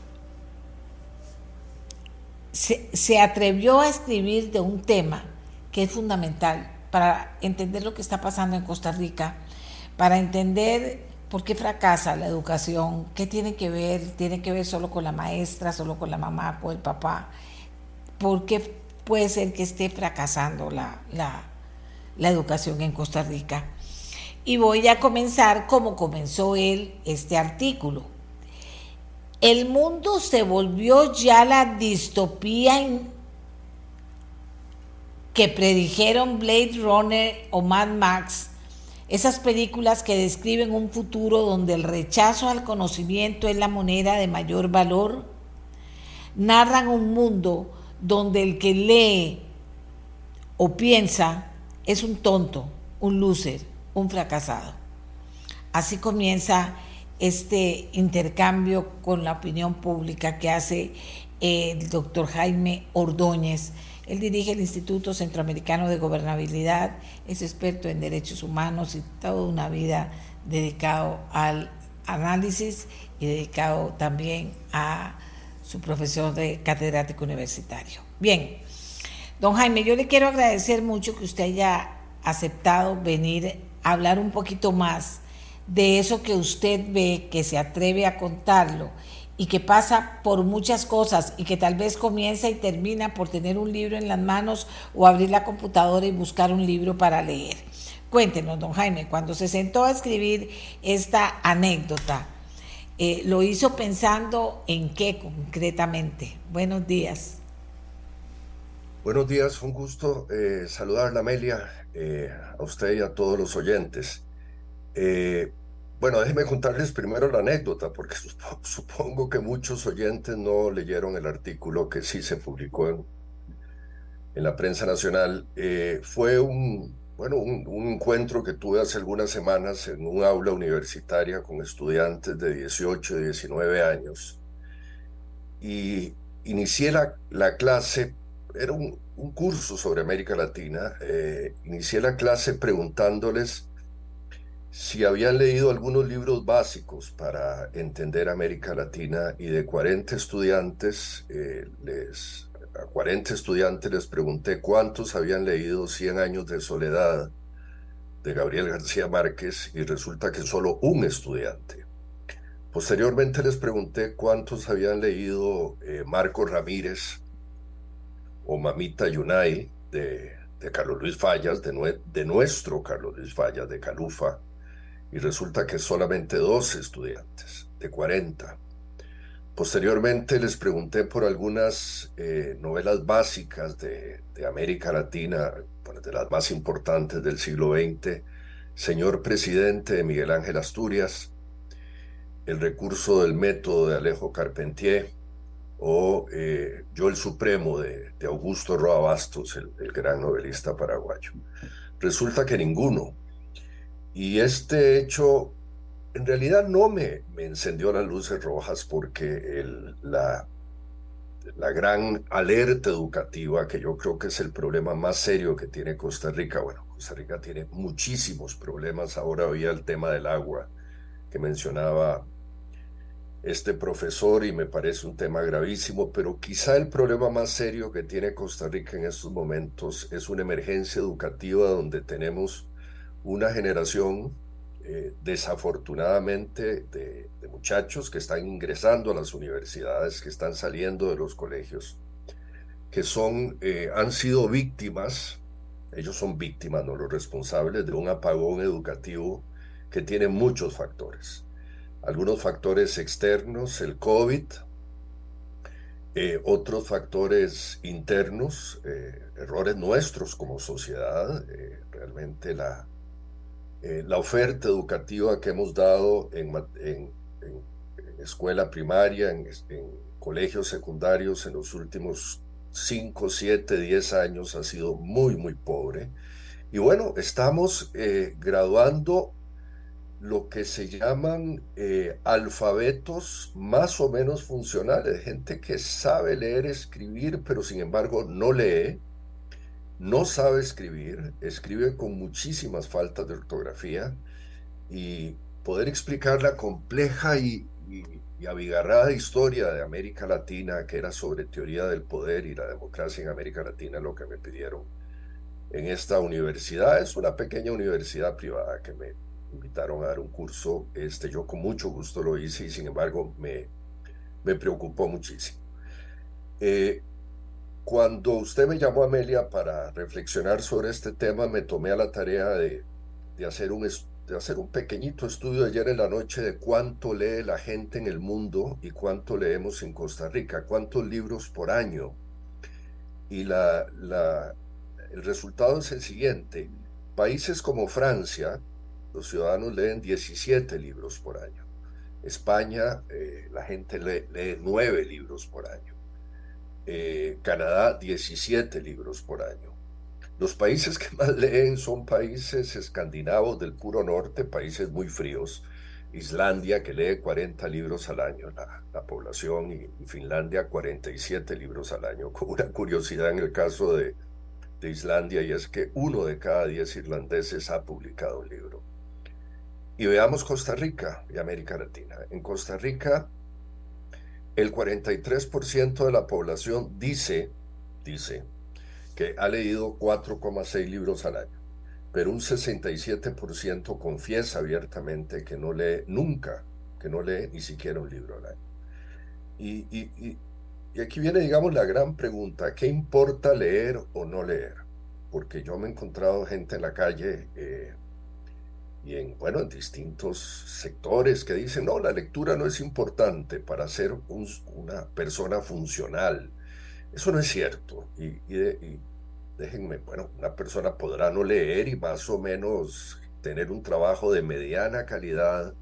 se, atrevió a escribir de un tema que es fundamental para entender lo que está pasando en Costa Rica, para entender ¿Por qué fracasa la educación? ¿Qué tiene que ver? ¿Tiene que ver solo con la maestra, solo con la mamá, con el papá? ¿Por qué puede ser que esté fracasando la, la educación en Costa Rica? Y voy a comenzar como comenzó él este artículo. El mundo se volvió ya la distopía que predijeron Blade Runner o Mad Max esas películas que describen un futuro donde el rechazo al conocimiento es la moneda de mayor valor, narran un mundo donde el que lee o piensa es un tonto, un loser, un fracasado. Así comienza este intercambio con la opinión pública que hace el doctor Jaime Ordóñez él dirige el Instituto Centroamericano de Gobernabilidad, es experto en derechos humanos y toda una vida dedicado al análisis y dedicado también a su profesión de catedrático universitario. Bien, don Jaime, yo le quiero agradecer mucho que usted haya aceptado venir a hablar un poquito más de eso que usted ve, que se atreve a contarlo y que pasa por muchas cosas y que tal vez comienza y termina por tener un libro en las manos o abrir la computadora y buscar un libro para leer. Cuéntenos, don Jaime, cuando se sentó a escribir esta anécdota, eh, ¿lo hizo pensando en qué concretamente? Buenos días. Buenos días, un gusto eh, saludarla, Amelia, eh, a usted y a todos los oyentes. Eh, bueno, déjeme contarles primero la anécdota, porque <laughs> supongo que muchos oyentes no leyeron el artículo que sí se publicó en, en la prensa nacional. Eh, fue un, bueno, un, un, encuentro que tuve hace algunas semanas en un aula universitaria con estudiantes de 18 y 19 años. Y inicié la, la clase, era un, un, curso sobre América Latina, eh, inicié la clase preguntándoles si habían leído algunos libros básicos para entender América Latina y de 40 estudiantes, eh, les, a 40 estudiantes les pregunté cuántos habían leído 100 años de soledad de Gabriel García Márquez y resulta que solo un estudiante. Posteriormente les pregunté cuántos habían leído eh, Marco Ramírez o Mamita Yunay de, de Carlos Luis Fallas, de, de nuestro Carlos Luis Fallas, de Calufa, y resulta que solamente dos estudiantes de 40. Posteriormente les pregunté por algunas eh, novelas básicas de, de, América Latina, de las más importantes del siglo XX, Señor Presidente de Miguel Ángel Asturias, El recurso del método de Alejo Carpentier o eh, Yo el Supremo de, de Augusto Roa Bastos, el gran novelista paraguayo. Resulta que ninguno, y este hecho en realidad no me, me encendió las luces rojas porque la, la gran alerta educativa, que yo creo que es el problema más serio que tiene Costa Rica, bueno, Costa Rica tiene muchísimos problemas, ahora había el tema del agua que mencionaba este profesor y me parece un tema gravísimo, pero quizá el problema más serio que tiene Costa Rica en estos momentos es una emergencia educativa donde tenemos una generación eh, desafortunadamente de, de, muchachos que están ingresando a las universidades, que están saliendo de los colegios, que son, eh, han sido víctimas, ellos son víctimas, no los responsables, de un apagón educativo que tiene muchos factores. Algunos factores externos, el COVID, eh, otros factores internos, errores nuestros como sociedad, realmente la, eh, la oferta educativa que hemos dado en, escuela primaria, en, en, colegios secundarios en los últimos 5, 7, 10 años ha sido muy, muy pobre. Y bueno, estamos eh, graduando lo que se llaman eh, alfabetos más o menos funcionales, gente que sabe leer, escribir, pero sin embargo no lee, no sabe escribir, escribe con muchísimas faltas de ortografía y poder explicar la compleja y, abigarrada historia de América Latina, que era sobre teoría del poder y la democracia en América Latina, lo que me pidieron en esta universidad. Es una pequeña universidad privada que me invitaron a dar un curso. Este, yo con mucho gusto lo hice y sin embargo me, me preocupó muchísimo. Eh, cuando usted me llamó, Amelia, para reflexionar sobre este tema, me tomé a la tarea de, de, hacer un, de hacer un pequeñito estudio ayer en la noche de cuánto lee la gente en el mundo y cuánto leemos en Costa Rica, cuántos libros por año. Y la, la, el resultado es el siguiente. Países como Francia, los ciudadanos leen 17 libros por año. España, eh, la gente lee, lee 9 libros por año eh, Canadá 17 libros por año. Los países que más leen son países escandinavos del puro norte, países muy fríos. Islandia, que lee 40 libros al año, la, la población, y, y, Finlandia 47 libros al año, con una curiosidad en el caso de, de Islandia, y es que uno de cada 10 irlandeses ha publicado un libro. Y veamos Costa Rica y América Latina. En Costa Rica, el 43% de la población dice, dice, que ha leído 4,6 libros al año, pero un 67% confiesa abiertamente que no lee nunca, que no lee ni siquiera un libro al año. Y, y, aquí viene, digamos, la gran pregunta, ¿qué importa leer o no leer? Porque yo me he encontrado gente en la calle eh, y en, bueno, en distintos sectores que dicen, no, la lectura no es importante para ser una persona funcional. Eso no es cierto. Y, déjenme, bueno, una persona podrá no leer y más o menos tener un trabajo de mediana calidad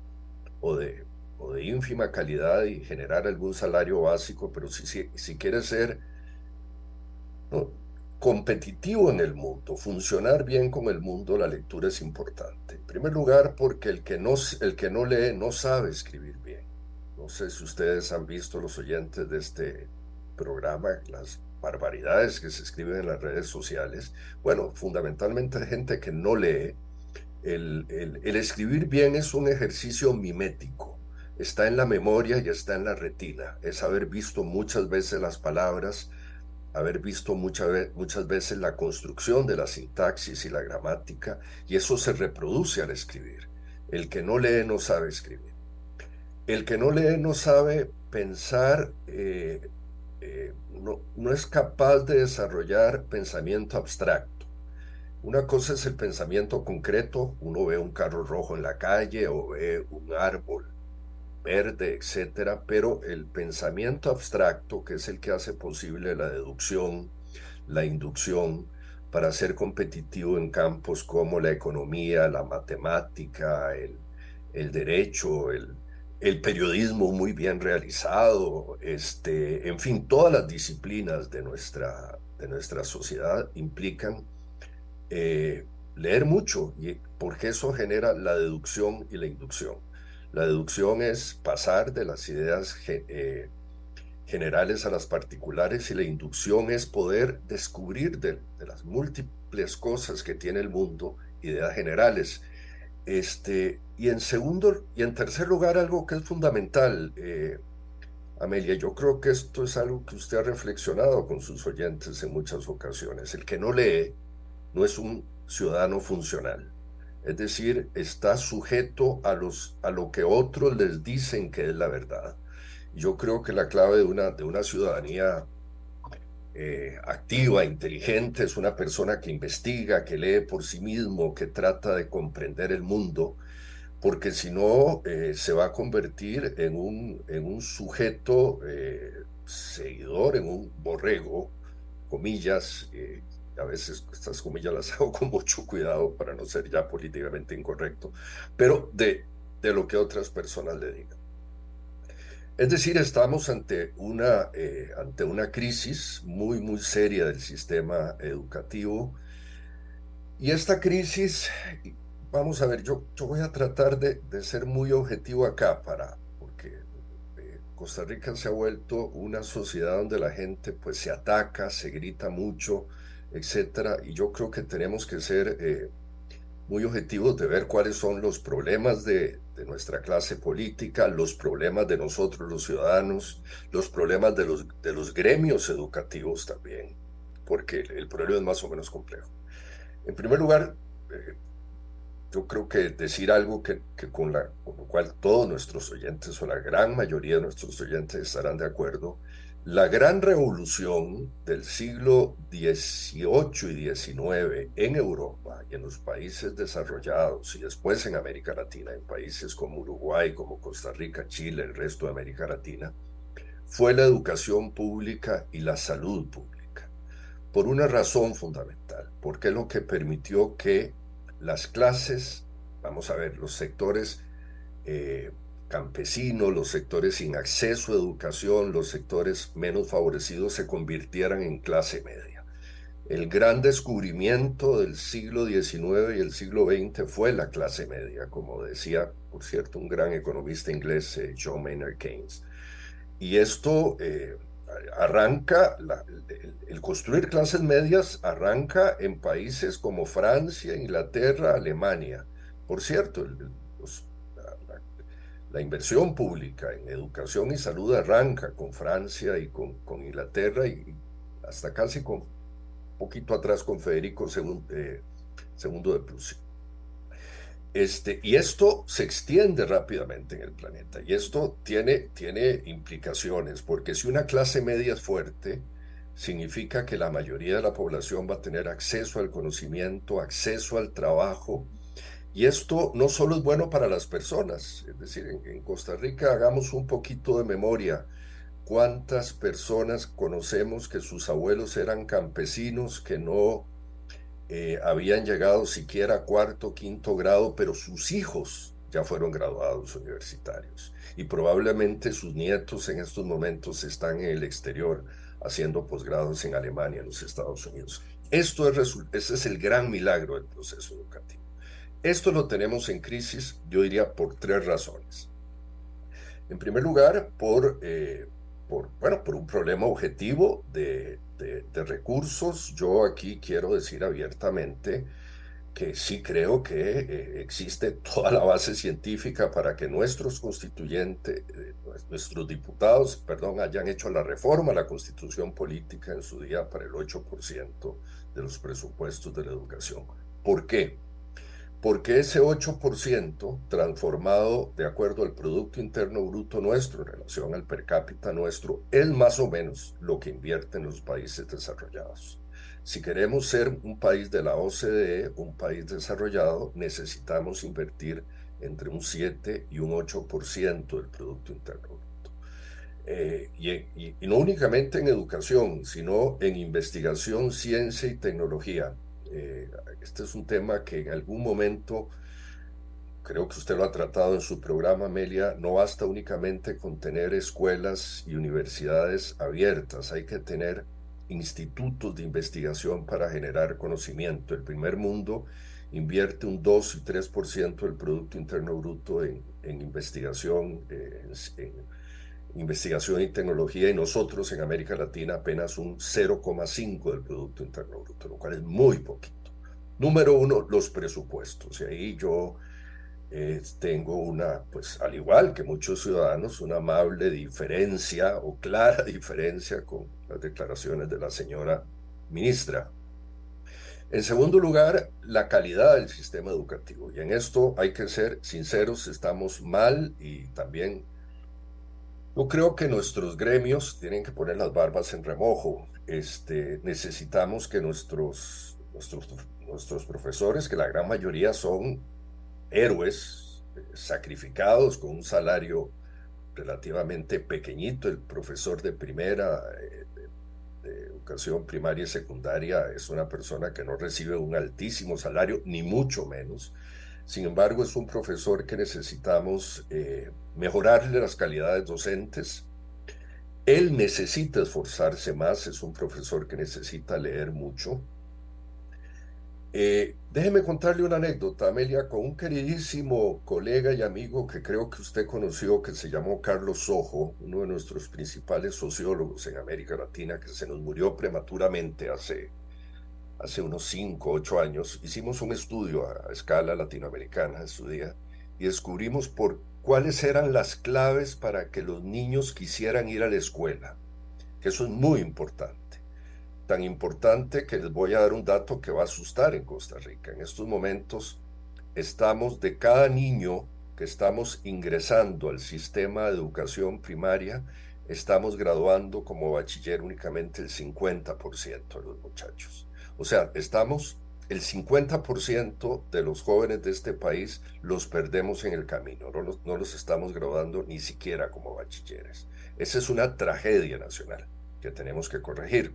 o de, o de ínfima calidad y generar algún salario básico, pero si, si, si quiere ser competitivo en el mundo, funcionar bien con el mundo, la lectura es importante. En primer lugar, porque el que no, el que no lee no sabe escribir bien. No sé si ustedes han visto, los oyentes de este programa, las barbaridades que se escriben en las redes sociales. Bueno, fundamentalmente gente que no lee. El, el, el escribir bien es un ejercicio mimético está en la memoria y está en la retina. Es haber visto muchas veces las palabras, haber visto muchas veces la construcción de la sintaxis y la gramática, y eso se reproduce al escribir. El que no lee no sabe escribir. El que no lee no sabe pensar, eh, eh, no, no es capaz de desarrollar pensamiento abstracto. Una cosa es el pensamiento concreto, uno ve un carro rojo en la calle o ve un árbol verde, etcétera, pero el pensamiento abstracto, que es el que hace posible la deducción, la inducción, para ser competitivo en campos como la economía, la matemática, el, el derecho, el, el, periodismo muy bien realizado, este, en fin, todas las disciplinas de nuestra, de nuestra sociedad implican eh, leer mucho, y porque eso genera la deducción y la inducción. La deducción es pasar de las ideas eh, generales a las particulares y la inducción es poder descubrir de, las múltiples cosas que tiene el mundo ideas generales. Este, y en segundo y en tercer lugar, algo que es fundamental, eh, Amelia, yo creo que esto es algo que usted ha reflexionado con sus oyentes en muchas ocasiones. El que no lee no es un ciudadano funcional es decir, está sujeto a, los, a lo que otros les dicen que es la verdad. Yo creo que la clave de una, de una ciudadanía eh, activa, inteligente, es una persona que investiga, que lee por sí mismo, que trata de comprender el mundo, porque si no eh, se va a convertir en un, en un sujeto eh, seguidor, en un borrego, comillas, a veces estas comillas las <laughs> hago con mucho cuidado para no ser ya políticamente incorrecto, pero de, de lo que otras personas le digan. Es decir, estamos ante una, eh, ante una crisis muy, muy seria del sistema educativo. Y esta crisis, vamos a ver, yo, yo voy a tratar de, de ser muy objetivo acá, para, porque eh, Costa Rica se ha vuelto una sociedad donde la gente pues se ataca, se grita mucho, etcétera. Y yo creo que tenemos que ser eh, muy objetivos de ver cuáles son los problemas de, nuestra clase política, los problemas de nosotros los ciudadanos, los problemas de los, de los gremios educativos también, porque el, problema es más o menos complejo. En primer lugar, eh, yo creo que decir algo que, con, la, con lo cual todos nuestros oyentes o la gran mayoría de nuestros oyentes estarán de acuerdo, la gran revolución del siglo XVIII y XIX en Europa y en los países desarrollados y después en América Latina, en países como Uruguay, como Costa Rica, Chile, el resto de América Latina, fue la educación pública y la salud pública. Por una razón fundamental, porque es lo que permitió que las clases, vamos a ver, los sectores eh, campesinos, los sectores sin acceso a educación, los sectores menos favorecidos se convirtieran en clase media. El gran descubrimiento del siglo XIX y el siglo XX fue la clase media, como decía, por cierto, un gran economista inglés, eh, John Maynard Keynes. Y esto eh, arranca, el, construir clases medias arranca en países como Francia, Inglaterra, Alemania. Por cierto, los la inversión pública en educación y salud arranca con Francia y con, Inglaterra y hasta casi con poquito atrás con Federico II, eh, de Prusia. Este, y esto se extiende rápidamente en el planeta y esto tiene, tiene implicaciones, porque si una clase media es fuerte, significa que la mayoría de la población va a tener acceso al conocimiento, acceso al trabajo, y esto no solo es bueno para las personas, es decir, en, Costa Rica hagamos un poquito de memoria. ¿Cuántas personas conocemos que sus abuelos eran campesinos, que no eh, habían llegado siquiera a cuarto, quinto grado, pero sus hijos ya fueron graduados universitarios? Y probablemente sus nietos en estos momentos están en el exterior haciendo posgrados en Alemania, en los Estados Unidos. Esto es, ese es el gran milagro del proceso educativo. Esto lo tenemos en crisis, yo diría, por tres razones. En primer lugar, por, eh, bueno, por un problema objetivo de, de recursos. Yo aquí quiero decir abiertamente que sí creo que eh, existe toda la base científica para que nuestros constituyentes, eh, nuestros diputados, perdón, hayan hecho la reforma a la constitución política en su día para el 8% de los presupuestos de la educación. ¿Por qué? Porque ese 8% transformado de acuerdo al Producto Interno Bruto nuestro en relación al per cápita nuestro es más o menos lo que invierten los países desarrollados. Si queremos ser un país de la OCDE, un país desarrollado, necesitamos invertir entre un 7 y un 8% del Producto Interno Bruto. Eh, y, no únicamente en educación, sino en investigación, ciencia y tecnología. Eh, este es un tema que en algún momento, creo que usted lo ha tratado en su programa, Amelia, no basta únicamente con tener escuelas y universidades abiertas, hay que tener institutos de investigación para generar conocimiento. El primer mundo invierte un 2 y 3% del Producto Interno Bruto en, investigación, eh, en, investigación y tecnología, y nosotros en América Latina apenas un 0,5 del Producto Interno Bruto, lo cual es muy poquito. Número uno, los presupuestos. Y ahí yo eh, tengo una, pues al igual que muchos ciudadanos, una amable diferencia o clara <laughs> diferencia con las declaraciones de la señora ministra. En segundo lugar, la calidad del sistema educativo. Y en esto hay que ser sinceros, estamos mal y también yo creo que nuestros gremios tienen que poner las barbas en remojo. Este, necesitamos que nuestros, nuestros, nuestros profesores, que la gran mayoría son héroes sacrificados con un salario relativamente pequeñito. El profesor de primera eh, de, educación primaria y secundaria es una persona que no recibe un altísimo salario, ni mucho menos. Sin embargo, es un profesor que necesitamos eh, mejorarle las calidades docentes. Él necesita esforzarse más, es un profesor que necesita leer mucho, eh, déjeme contarle una anécdota, Amelia, con un queridísimo colega y amigo que creo que usted conoció, que se llamó Carlos Sojo, uno de nuestros principales sociólogos en América Latina, que se nos murió prematuramente hace, hace unos 5, 8 años. Hicimos un estudio a, a escala latinoamericana en su día y descubrimos por cuáles eran las claves para que los niños quisieran ir a la escuela, eso es muy importante tan importante que les voy a dar un dato que va a asustar en Costa Rica. En estos momentos estamos de cada niño que estamos ingresando al sistema de educación primaria, estamos graduando como bachiller únicamente el 50% de los muchachos. O sea, estamos el 50% de los jóvenes de este país los perdemos en el camino, no los, estamos graduando ni siquiera como bachilleres. Esa es una tragedia nacional que tenemos que corregir.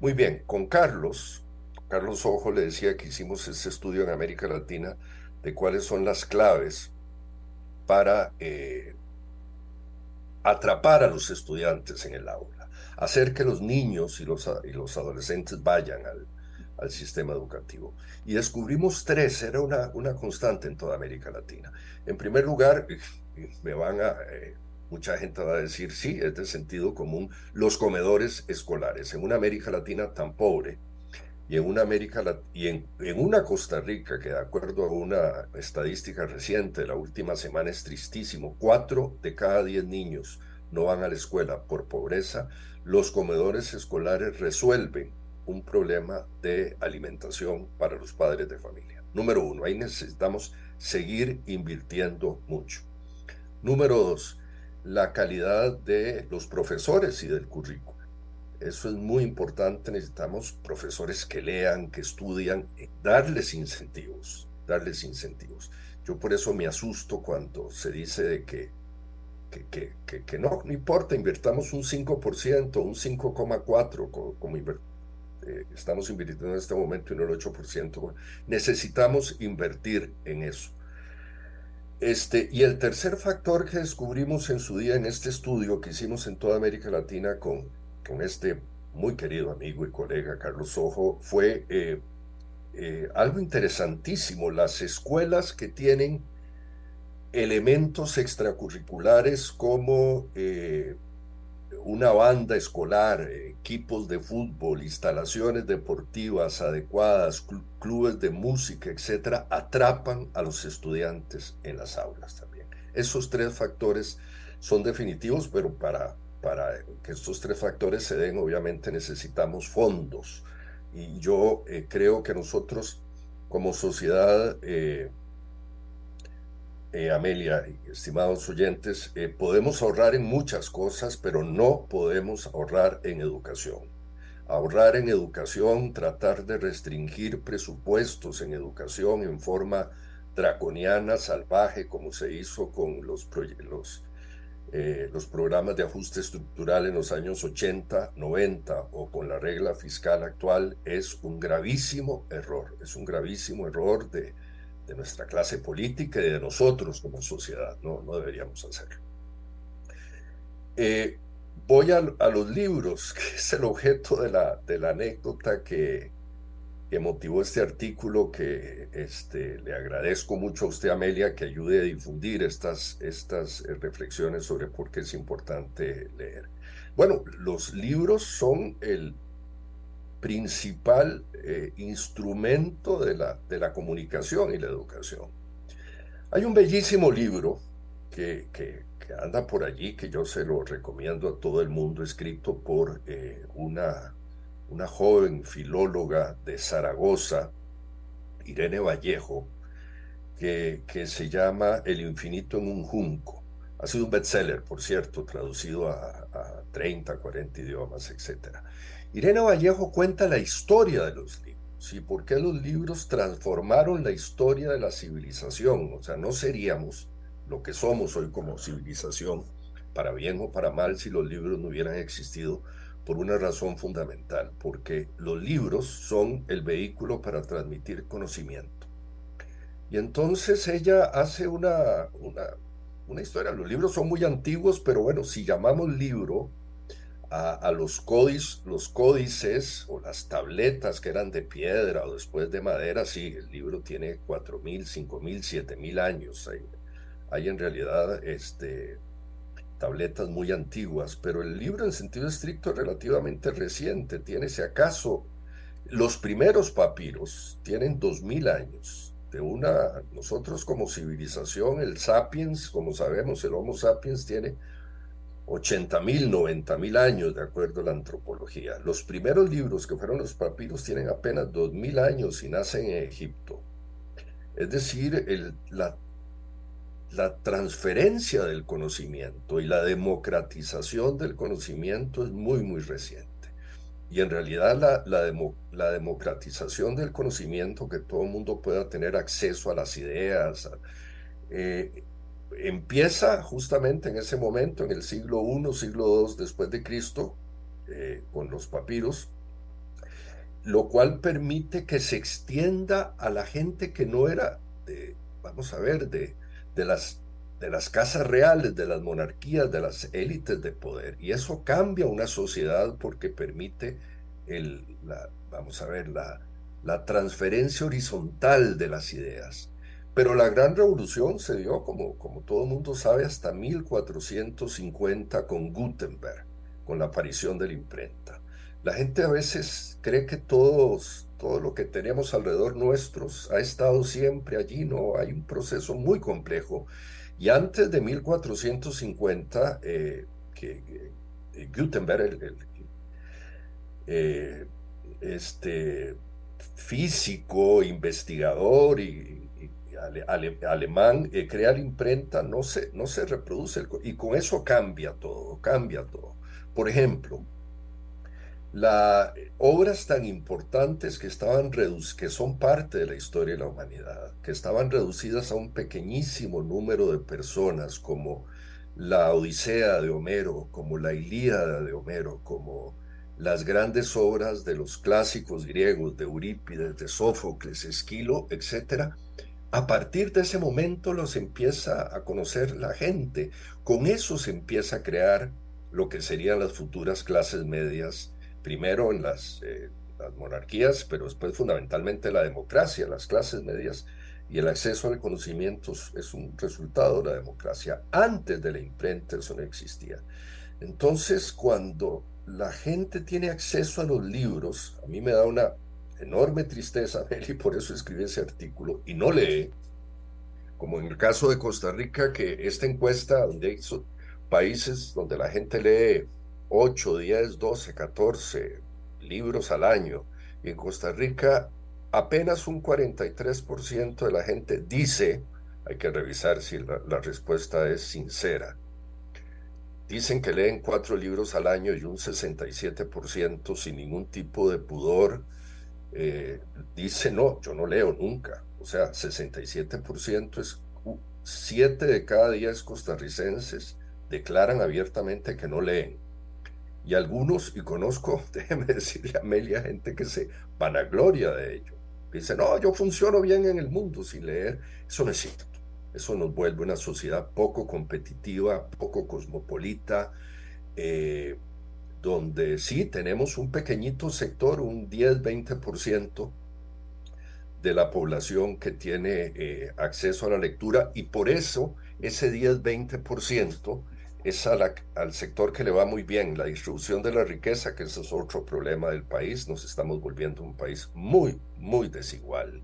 Muy bien, con Carlos, Carlos Ojo le decía que hicimos ese estudio en América Latina de cuáles son las claves para eh, atrapar a los estudiantes en el aula, hacer que los niños y los, y los adolescentes vayan al, al, sistema educativo. Y descubrimos tres, era una, una constante en toda América Latina. En primer lugar, <laughs> me van a... Eh, Mucha gente va a decir, sí, es de sentido común, los comedores escolares. En una América Latina tan pobre y en una América y en, en, una Costa Rica que de acuerdo a una estadística reciente de la última semana es tristísimo, cuatro de cada diez niños no van a la escuela por pobreza, los comedores escolares resuelven un problema de alimentación para los padres de familia. Número uno, ahí necesitamos seguir invirtiendo mucho. Número dos, la calidad de los profesores y del currículo. Eso es muy importante. Necesitamos profesores que lean, que estudian, darles incentivos, darles incentivos. Yo por eso me asusto cuando se dice de que, que, que, que no, no importa, invertamos un 5%, un 5,4% como, como eh, estamos invirtiendo en este momento no el 8%. Necesitamos invertir en eso. Este, y el tercer factor que descubrimos en su día en este estudio que hicimos en toda América Latina con, con este muy querido amigo y colega Carlos Ojo fue eh, eh, algo interesantísimo, las escuelas que tienen elementos extracurriculares como una banda escolar, equipos de fútbol, instalaciones deportivas adecuadas, clubes de música, etcétera, atrapan a los estudiantes en las aulas también. Esos tres factores son definitivos, pero para, para que estos tres factores se den, obviamente necesitamos fondos. Y yo eh, creo que nosotros como sociedad eh, eh, Amelia estimados oyentes, eh, podemos ahorrar en muchas cosas, pero no podemos ahorrar en educación. Ahorrar en educación, tratar de restringir presupuestos en educación en forma draconiana, salvaje, como se hizo con los, los, eh, los programas de ajuste estructural en los años 80, 90 o con la regla fiscal actual, es un gravísimo error. Es un gravísimo error de de nuestra clase política y de nosotros como sociedad. No, no deberíamos hacerlo. Eh, voy a, los libros, <laughs> que es el objeto de la, de la anécdota que, que, motivó este artículo, que este, le agradezco mucho a usted, Amelia, que ayude a difundir estas, estas eh, reflexiones sobre por qué es importante leer. Bueno, los libros son el, principal eh, instrumento de la, de la comunicación y la educación. Hay un bellísimo libro que, que, anda por allí, que yo se lo recomiendo a todo el mundo, escrito por eh, una, una joven filóloga de Zaragoza, Irene Vallejo, que, que, se llama El infinito en un junco. Ha sido un bestseller, por cierto, traducido a, a 30, 40 idiomas, etc. Irene Vallejo cuenta la historia de los libros y por qué los libros transformaron la historia de la civilización. O sea, no seríamos lo que somos hoy como civilización, para bien o para mal, si los libros no hubieran existido por una razón fundamental, porque los libros son el vehículo para transmitir conocimiento. Y entonces ella hace una, una, una historia. Los libros son muy antiguos, pero bueno, si llamamos libro a, los, códices, los códices o las tabletas que eran de piedra o después de madera, sí, el libro tiene 4.000, 5.000, 7.000 años. Hay, en realidad este, tabletas muy antiguas, pero el libro en sentido estricto es relativamente reciente. Tiene, si acaso, los primeros papiros tienen 2.000 años. De una, nosotros como civilización, el sapiens, como sabemos, el Homo sapiens tiene 80 mil, 90 mil años, de acuerdo a la antropología. Los primeros libros que fueron los papiros tienen apenas 2 mil años y nacen en Egipto. Es decir, la, la, transferencia del conocimiento y la democratización del conocimiento es muy, muy reciente. Y en realidad la, la, la democratización del conocimiento, que todo el mundo pueda tener acceso a las ideas, eh, empieza justamente en ese momento, en el siglo I, siglo II después de Cristo, eh, con los papiros, lo cual permite que se extienda a la gente que no era, de, vamos a ver, de, de, las, de las casas reales, de las monarquías, de las élites de poder. Y eso cambia una sociedad porque permite el, la, vamos a ver, la, la transferencia horizontal de las ideas. Pero la gran revolución se dio, como, como todo el mundo sabe, hasta 1450 con Gutenberg, con la aparición de la imprenta. La gente a veces cree que todos, todo lo que tenemos alrededor nuestros ha estado siempre allí, no, hay un proceso muy complejo. Y antes de 1450, eh, que, Gutenberg, el, eh, este físico, investigador y alemán, eh, crea la imprenta, no se, no se reproduce, y con eso cambia todo, cambia todo. Por ejemplo, la, obras tan importantes que, estaban que son parte de la historia de la humanidad, que estaban reducidas a un pequeñísimo número de personas, como la Odisea de Homero, como la Ilíada de Homero, como las grandes obras de los clásicos griegos, de Eurípides, de Sófocles, Esquilo, etc., a partir de ese momento los empieza a conocer la gente. Con eso se empieza a crear lo que serían las futuras clases medias, primero en las, eh, monarquías, pero después fundamentalmente la democracia, las clases medias y el acceso al conocimiento es un resultado de la democracia. Antes de la imprenta eso no existía. Entonces, cuando la gente tiene acceso a los libros, a mí me da una enorme tristeza, y por eso escribí ese artículo, y no lee, como en el caso de Costa Rica, que esta encuesta, donde hay países donde la gente lee 8, 10, 12, 14 libros al año, y en Costa Rica apenas un 43% de la gente dice, hay que revisar si la respuesta es sincera, Dicen que leen cuatro libros al año y un 67% sin ningún tipo de pudor eh, dice no, yo no leo nunca. O sea, 67% es siete de cada diez costarricenses declaran abiertamente que no leen. Y algunos, y conozco, <laughs> déjeme decirle a Amelia, gente que se vanagloria de ello. Dice, no, yo funciono bien en el mundo sin leer. Eso no es cierto. Eso nos vuelve una sociedad poco competitiva, poco cosmopolita, eh, donde sí tenemos un pequeñito sector, un 10-20% de la población que tiene eh, acceso a la lectura y por eso ese 10-20% es al sector que le va muy bien, la distribución de la riqueza, que ese es otro problema del país, nos estamos volviendo un país muy, muy desigual.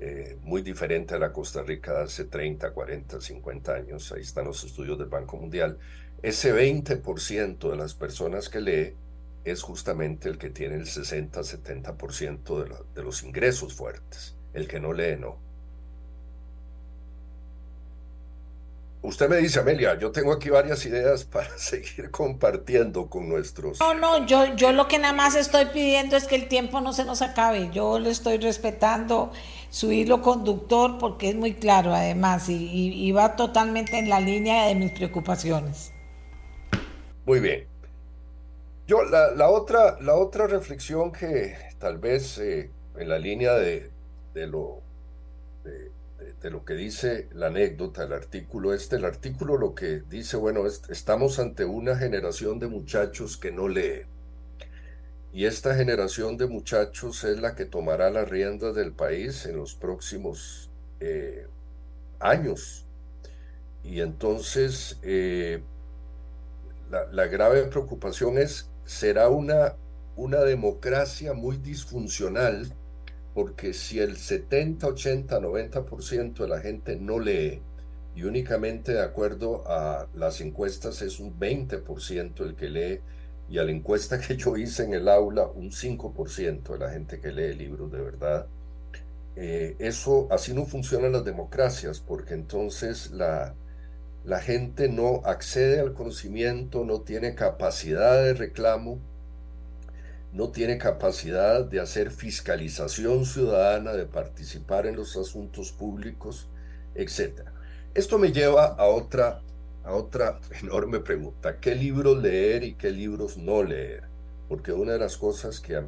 Eh, muy diferente a la Costa Rica de hace 30, 40, 50 años. Ahí están los estudios del Banco Mundial. Ese 20% de las personas que lee es justamente el que tiene el 60, 70% de, de los ingresos fuertes. El que no lee, no. Usted me dice, Amelia, yo tengo aquí varias ideas <laughs> para seguir compartiendo con nuestros. No, no, yo, yo lo que nada más estoy pidiendo es que el tiempo no se nos acabe. Yo le estoy respetando su hilo conductor porque es muy claro además y, va totalmente en la línea de mis preocupaciones. Muy bien. Yo, la, otra, la otra reflexión que tal vez eh, en la línea de, de lo, de, lo que dice la anécdota, el artículo este, el artículo lo que dice, bueno, estamos ante una generación de muchachos que no lee y esta generación de muchachos es la que tomará las riendas del país en los próximos eh, años. Y entonces eh, la, grave preocupación es, será una, una democracia muy disfuncional, porque si el 70, 80, 90% de la gente no lee, y únicamente de acuerdo a las encuestas es un 20% el que lee, y a la encuesta que yo hice en el aula, un 5% de la gente que lee libros de verdad. Eh, eso, así no funcionan las democracias, porque entonces la, la gente no accede al conocimiento, no tiene capacidad de reclamo, no tiene capacidad de hacer fiscalización ciudadana, de participar en los asuntos públicos, etc. Esto me lleva a otra otra <laughs> enorme pregunta, ¿qué libros leer y qué libros no leer? Porque una de las cosas que a,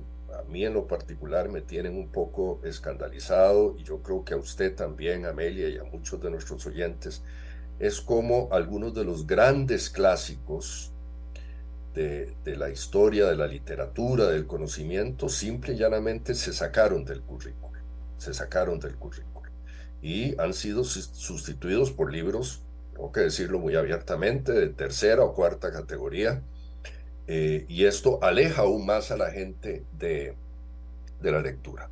mí en lo particular me tienen un poco escandalizado, y yo creo que a usted también, Amelia, y a muchos de nuestros oyentes, es como algunos de los grandes clásicos de, la historia, de la literatura, del conocimiento, simple y llanamente se sacaron del currículo, se sacaron del currículo y han sido sustituidos por libros tengo que decirlo muy abiertamente, de tercera o cuarta categoría. Eh, y esto aleja aún más a la gente de la lectura.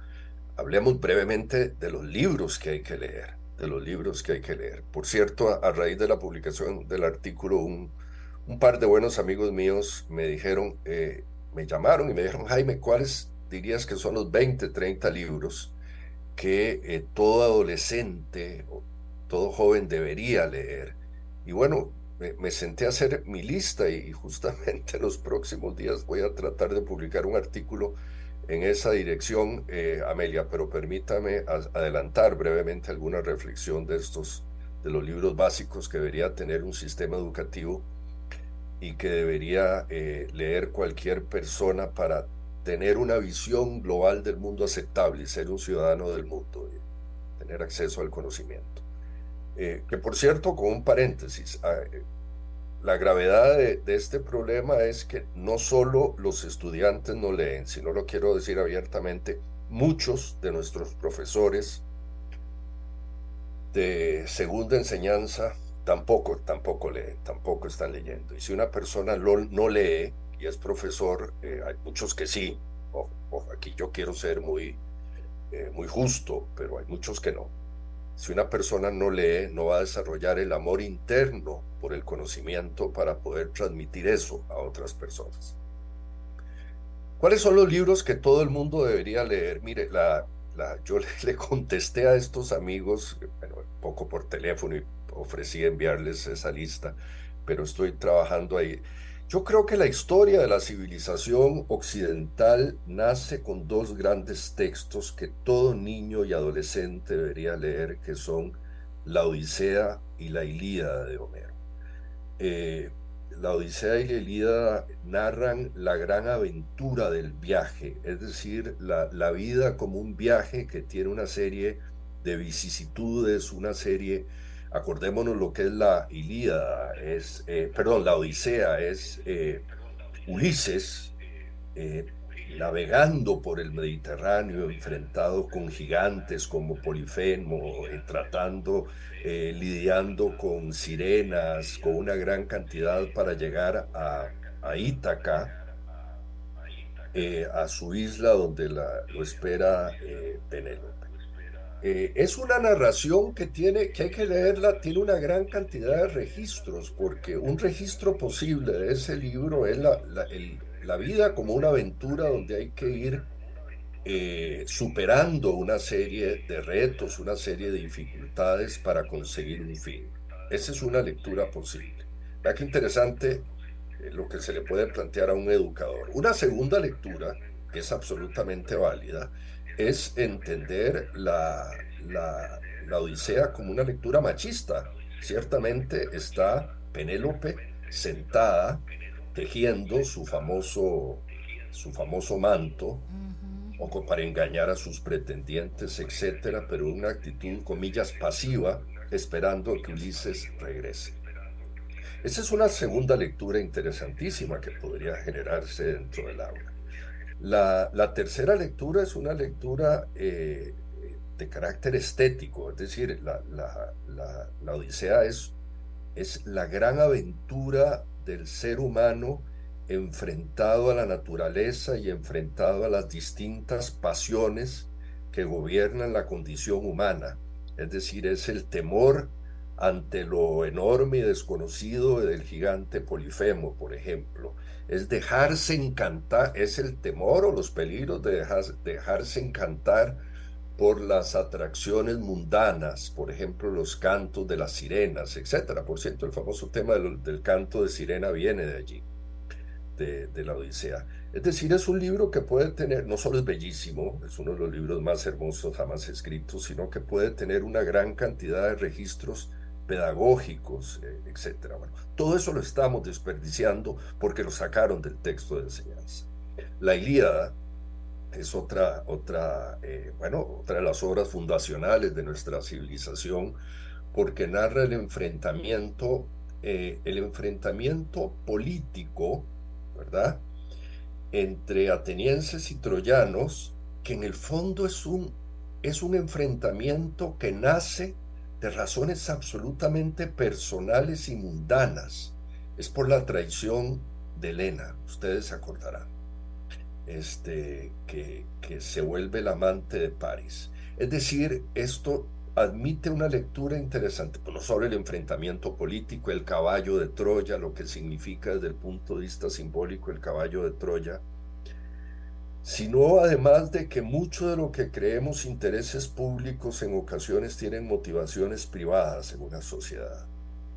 Hablemos brevemente de los libros que hay que leer, de los libros que hay que leer. Por cierto, a, raíz de la publicación del artículo, un, par de buenos amigos míos me dijeron, eh, me llamaron y me dijeron, Jaime, ¿cuáles dirías que son los 20, 30 libros que eh, todo adolescente todo joven debería leer. Y bueno, me, senté a hacer mi lista y justamente en <laughs> los próximos días voy a tratar de publicar un artículo en esa dirección, eh, Amelia, pero permítame adelantar brevemente alguna reflexión de estos, de los libros básicos que debería tener un sistema educativo y que debería eh, leer cualquier persona para tener una visión global del mundo aceptable y ser un ciudadano del mundo, y tener acceso al conocimiento. Eh, que por cierto, con un paréntesis, ah, eh, la gravedad de, este problema es que no solo los estudiantes no leen, sino lo quiero decir abiertamente, muchos de nuestros profesores de segunda enseñanza tampoco, tampoco leen, tampoco están leyendo. Y si una persona no lee y es profesor, eh, hay muchos que sí, aquí yo quiero ser muy, muy justo, pero hay muchos que no. Si una persona no lee, no va a desarrollar el amor interno por el conocimiento para poder transmitir eso a otras personas. ¿Cuáles son los libros que todo el mundo debería leer? Mire, yo <laughs> le, contesté a estos amigos, bueno, poco por teléfono y ofrecí enviarles esa lista, pero estoy trabajando ahí. Yo creo que la historia de la civilización occidental nace con dos grandes textos que todo niño y adolescente debería leer, que son la Odisea y la Ilíada de Homero. Eh, la Odisea y la Ilíada narran la gran aventura del viaje, es decir, la, la vida como un viaje que tiene una serie de vicisitudes, una serie Acordémonos lo que es la Ilíada, es, eh, perdón, la Odisea, es eh, Ulises eh, navegando por el Mediterráneo, enfrentado con gigantes como Polifemo, tratando, lidiando con sirenas, con una gran cantidad para llegar a, Ítaca, a su isla donde la, lo espera Penélope. Eh, es una narración que tiene, que hay que leerla, tiene una gran cantidad de registros, porque un registro posible de ese libro es la, la, vida como una aventura donde hay que ir eh, superando una serie de retos, una serie de dificultades para conseguir un fin. Esa es una lectura posible. Vea qué interesante eh, lo que se le puede plantear a un educador. Una segunda lectura, que es absolutamente válida, es entender la, la, Odisea como una lectura machista. Ciertamente está Penélope sentada tejiendo su famoso, su famoso manto, o para engañar a sus pretendientes, etcétera, pero una actitud, comillas, pasiva, esperando que Ulises regrese. Esa es una segunda lectura interesantísima que podría generarse dentro del aula. La, tercera lectura es una lectura eh, de carácter estético, es decir, la, la, Odisea es, es la gran aventura del ser humano enfrentado a la naturaleza y enfrentado a las distintas pasiones que gobiernan la condición humana. Es decir, es el temor ante lo enorme y desconocido del gigante Polifemo, por ejemplo es dejarse encantar, es el temor o los peligros de dejarse encantar por las atracciones mundanas, por ejemplo, los cantos de las sirenas, etc. Por cierto, el famoso tema del, canto de sirena viene de allí, de, de, la Odisea. Es decir, es un libro que puede tener, no solo es bellísimo, es uno de los libros más hermosos jamás escritos, sino que puede tener una gran cantidad de registros pedagógicos, eh, etcétera. Bueno, todo eso lo estamos desperdiciando porque lo sacaron del texto de enseñanza. La Ilíada es otra, otra, eh, bueno, otra de las obras fundacionales de nuestra civilización porque narra el enfrentamiento, eh, el enfrentamiento político, ¿verdad? Entre atenienses y troyanos, que en el fondo es un, es un enfrentamiento que nace de razones absolutamente personales y mundanas. Es por la traición de Elena, ustedes acordarán, este, que, que se vuelve el amante de París. Es decir, esto admite una lectura interesante, no sobre el enfrentamiento político, el caballo de Troya, lo que significa desde el punto de vista simbólico el caballo de Troya, sino además de que mucho de lo que creemos intereses públicos en ocasiones tienen motivaciones privadas en una sociedad.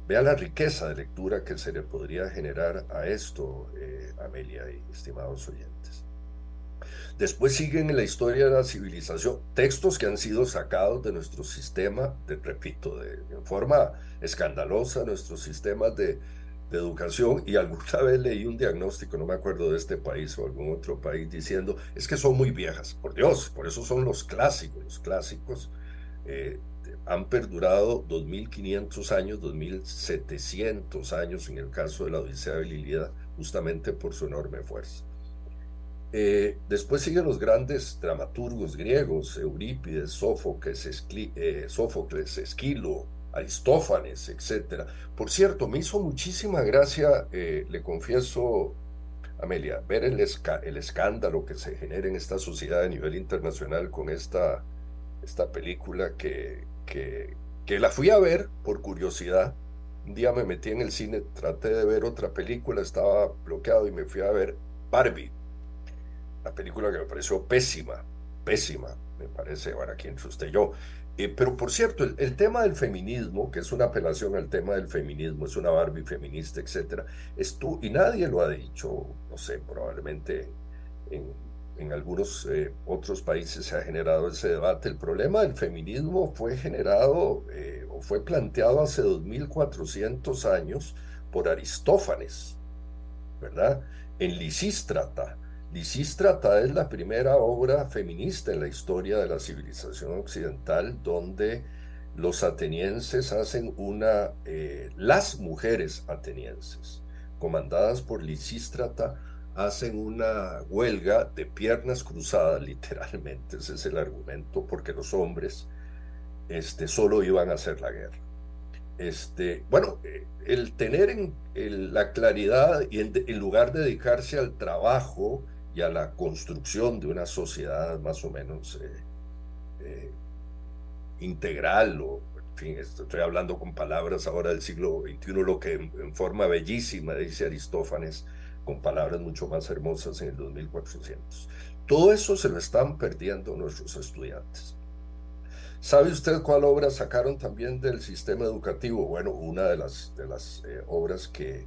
Vea la riqueza de lectura que se le podría generar a esto, eh, Amelia y estimados oyentes. Después siguen en la historia de la civilización textos que han sido sacados de nuestro sistema, de, repito, de, forma escandalosa, nuestros sistemas de, de educación y alguna vez leí un diagnóstico, no me acuerdo de este país o algún otro país, diciendo, es que son muy viejas, por Dios, por eso son los clásicos, los clásicos eh, han perdurado 2.500 años, 2.700 años en el caso de la Odisea de Lilida, justamente por su enorme fuerza. Eh, después siguen los grandes dramaturgos griegos, Eurípides, Sófocles, eh, Sófocles Esquilo, Aristófanes, etc. Por cierto, me hizo muchísima gracia, eh, le confieso, Amelia, ver el, el, escándalo que se genera en esta sociedad a nivel internacional con esta, esta película que, que, la fui a ver por curiosidad. Un día me metí en el cine, traté de ver otra película, estaba bloqueado y me fui a ver Barbie la película que me pareció pésima, pésima, me parece, bueno, aquí entre usted yo. Eh, pero por cierto, el, tema del feminismo, que es una apelación al tema del feminismo, es una Barbie feminista, etcétera, es tú, y nadie lo ha dicho, no sé, probablemente en, en algunos eh, otros países se ha generado ese debate. El problema del feminismo fue generado eh, o fue planteado hace 2400 años por Aristófanes, ¿verdad? En Lisístrata Lisístrata es la primera obra feminista en la historia de la civilización occidental donde los atenienses hacen una, eh, las mujeres atenienses, comandadas por Lisístrata, hacen una huelga de piernas cruzadas, literalmente, ese es el argumento, porque los hombres este, solo iban a hacer la guerra. Este, bueno, eh, el tener en, la claridad y en, lugar de dedicarse al trabajo, y a la construcción de una sociedad más o menos eh, eh, integral, o en fin, estoy hablando con palabras ahora del siglo XXI, lo que en, forma bellísima dice Aristófanes, con palabras mucho más hermosas en el 2400. Todo eso se lo están perdiendo nuestros estudiantes. ¿Sabe usted cuál obra sacaron también del sistema educativo? Bueno, una de las, de las eh, obras que,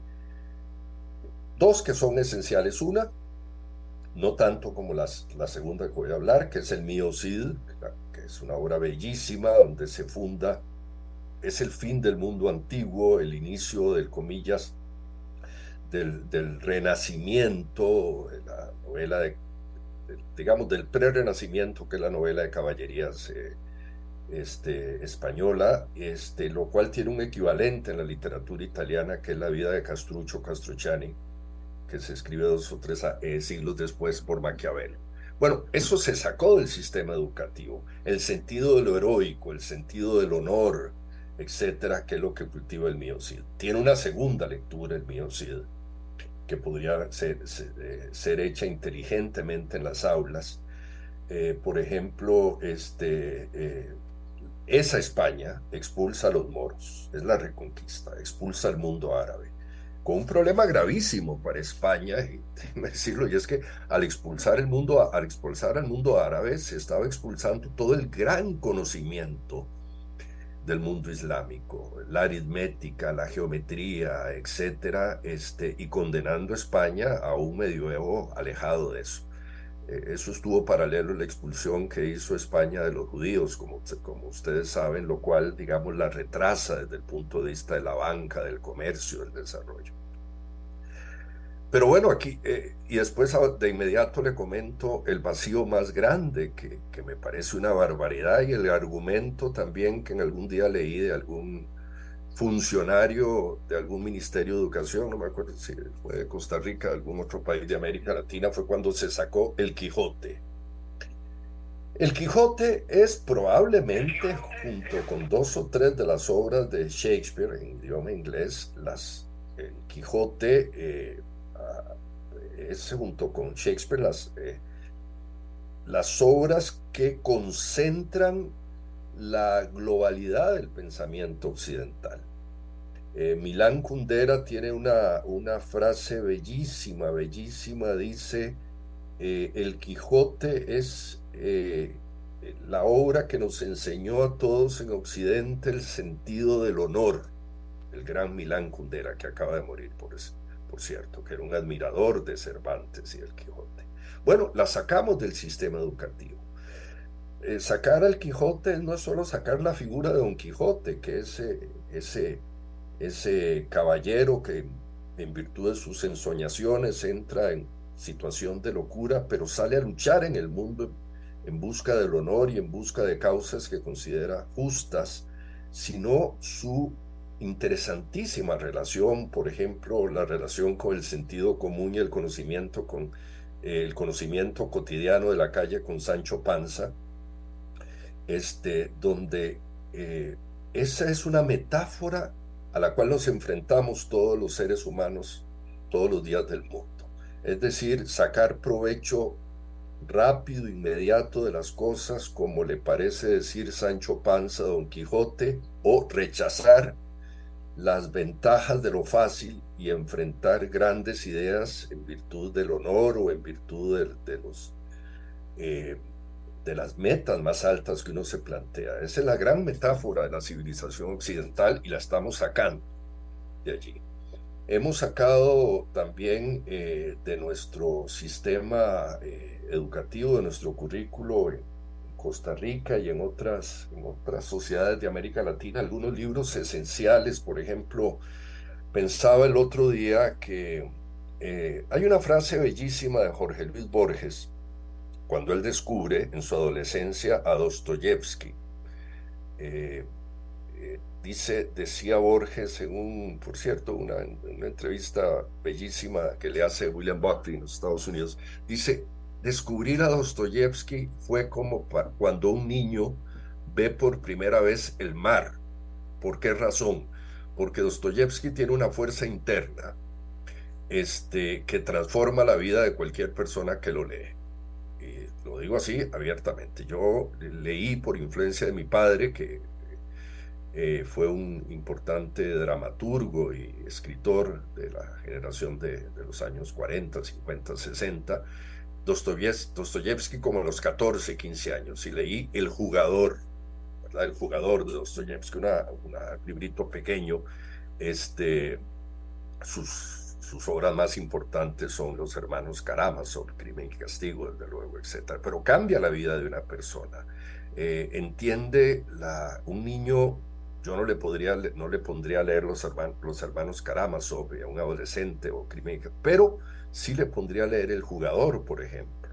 dos que son esenciales. Una, no tanto como las, la segunda que voy a hablar, que es el Mío Cid, que es una obra bellísima donde se funda, es el fin del mundo antiguo, el inicio del comillas, del, del renacimiento, la novela de, digamos, del pre-renacimiento, que es la novela de caballerías eh, este, española, este, lo cual tiene un equivalente en la literatura italiana, que es la vida de Castruccio Castrucciani que se escribe dos o tres eh, siglos después por Maquiavelo. Bueno, eso se sacó del sistema educativo, el sentido de lo heroico, el sentido del honor, etcétera, que es lo que cultiva el mío Tiene una segunda lectura el mío que podría ser, eh, ser, hecha inteligentemente en las aulas. Eh, por ejemplo, este, esa España expulsa a los moros, es la reconquista, expulsa al mundo árabe con un problema gravísimo para España, y <laughs> decirlo, y es que al expulsar el mundo, al expulsar mundo árabe, se estaba expulsando todo el gran conocimiento del mundo islámico, la aritmética, la geometría, etcétera, este, y condenando a España a un medioevo alejado de eso. Eh, eso estuvo paralelo a la expulsión que hizo España de los judíos, como, como ustedes saben, lo cual, digamos, la retrasa desde el punto de vista de la banca, del comercio, del desarrollo. Pero bueno, aquí, eh, y después de inmediato le comento el vacío más grande, que, que me parece una barbaridad, y el argumento también que en algún día leí de algún funcionario de algún ministerio de educación, no me acuerdo si fue de Costa Rica, algún otro país de América Latina, fue cuando se sacó el Quijote. El Quijote es probablemente, junto con dos o tres de las obras de Shakespeare en idioma inglés, las, el Quijote eh, es junto con Shakespeare las, eh, las obras que concentran la globalidad del pensamiento occidental. Eh, Milán Kundera tiene una, una frase bellísima, bellísima, dice, eh, el Quijote es eh, la obra que nos enseñó a todos en Occidente el sentido del honor, el gran Milán Kundera, que acaba de morir, por, por cierto, que era un admirador de Cervantes y el Quijote. Bueno, la sacamos del sistema educativo. Eh, sacar al Quijote no es solo sacar la figura de Don Quijote, que es ese, ese caballero que en virtud de sus ensoñaciones entra en situación de locura, pero sale a luchar en el mundo en busca del honor y en busca de causas que considera justas, sino su interesantísima relación, por ejemplo, la relación con el sentido común y el conocimiento con el conocimiento cotidiano de la calle con Sancho Panza, este, donde eh, esa es una metáfora a la cual nos enfrentamos todos los seres humanos todos los días del mundo. Es decir, sacar provecho rápido, inmediato de las cosas, como le parece decir Sancho Panza a Don Quijote, o rechazar las ventajas de lo fácil y enfrentar grandes ideas en virtud del honor o en virtud de, los, eh, de las metas más altas que uno se plantea. Esa es la gran metáfora de la civilización occidental y la estamos sacando de allí. Hemos sacado también eh, de nuestro sistema eh, educativo, de nuestro currículo en Costa Rica y en otras, otras sociedades de América Latina algunos libros esenciales. Por ejemplo, pensaba el otro día que eh, hay una frase bellísima de Jorge Luis Borges cuando él descubre en su adolescencia a Dostoyevsky. Dice, decía Borges un, por cierto, una, una entrevista bellísima que le hace William Buckley en los Estados Unidos, dice, descubrir a Dostoyevsky fue como cuando un niño ve por primera vez el mar. ¿Por qué razón? Porque Dostoyevsky tiene una fuerza interna este, que transforma la vida de cualquier persona que lo lee. Lo digo así abiertamente. Yo leí por influencia de mi padre, que eh, fue un importante dramaturgo y escritor de la generación de, los años 40, 50, 60. Dostoyevsky como a los 14, 15 años y leí El jugador, ¿verdad? El jugador de Dostoyevsky, un librito pequeño. Este, sus, sus obras más importantes son Los hermanos Karamazov, Crimen y Castigo, desde luego, etc. Pero cambia la vida de una persona. Eh, entiende la, un niño yo no le, podría, no le pondría a leer los, hermanos, los hermanos Karamazov a un adolescente o crimen, pero sí le pondría a leer El Jugador, por ejemplo,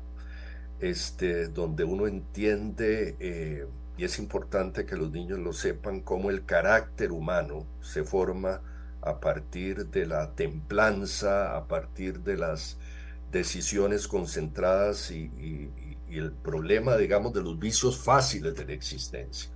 este, donde uno entiende, eh, y es importante que los niños lo sepan, cómo el carácter humano se forma a partir de la templanza, a partir de las decisiones concentradas y el problema, digamos, de los vicios fáciles de la existencia.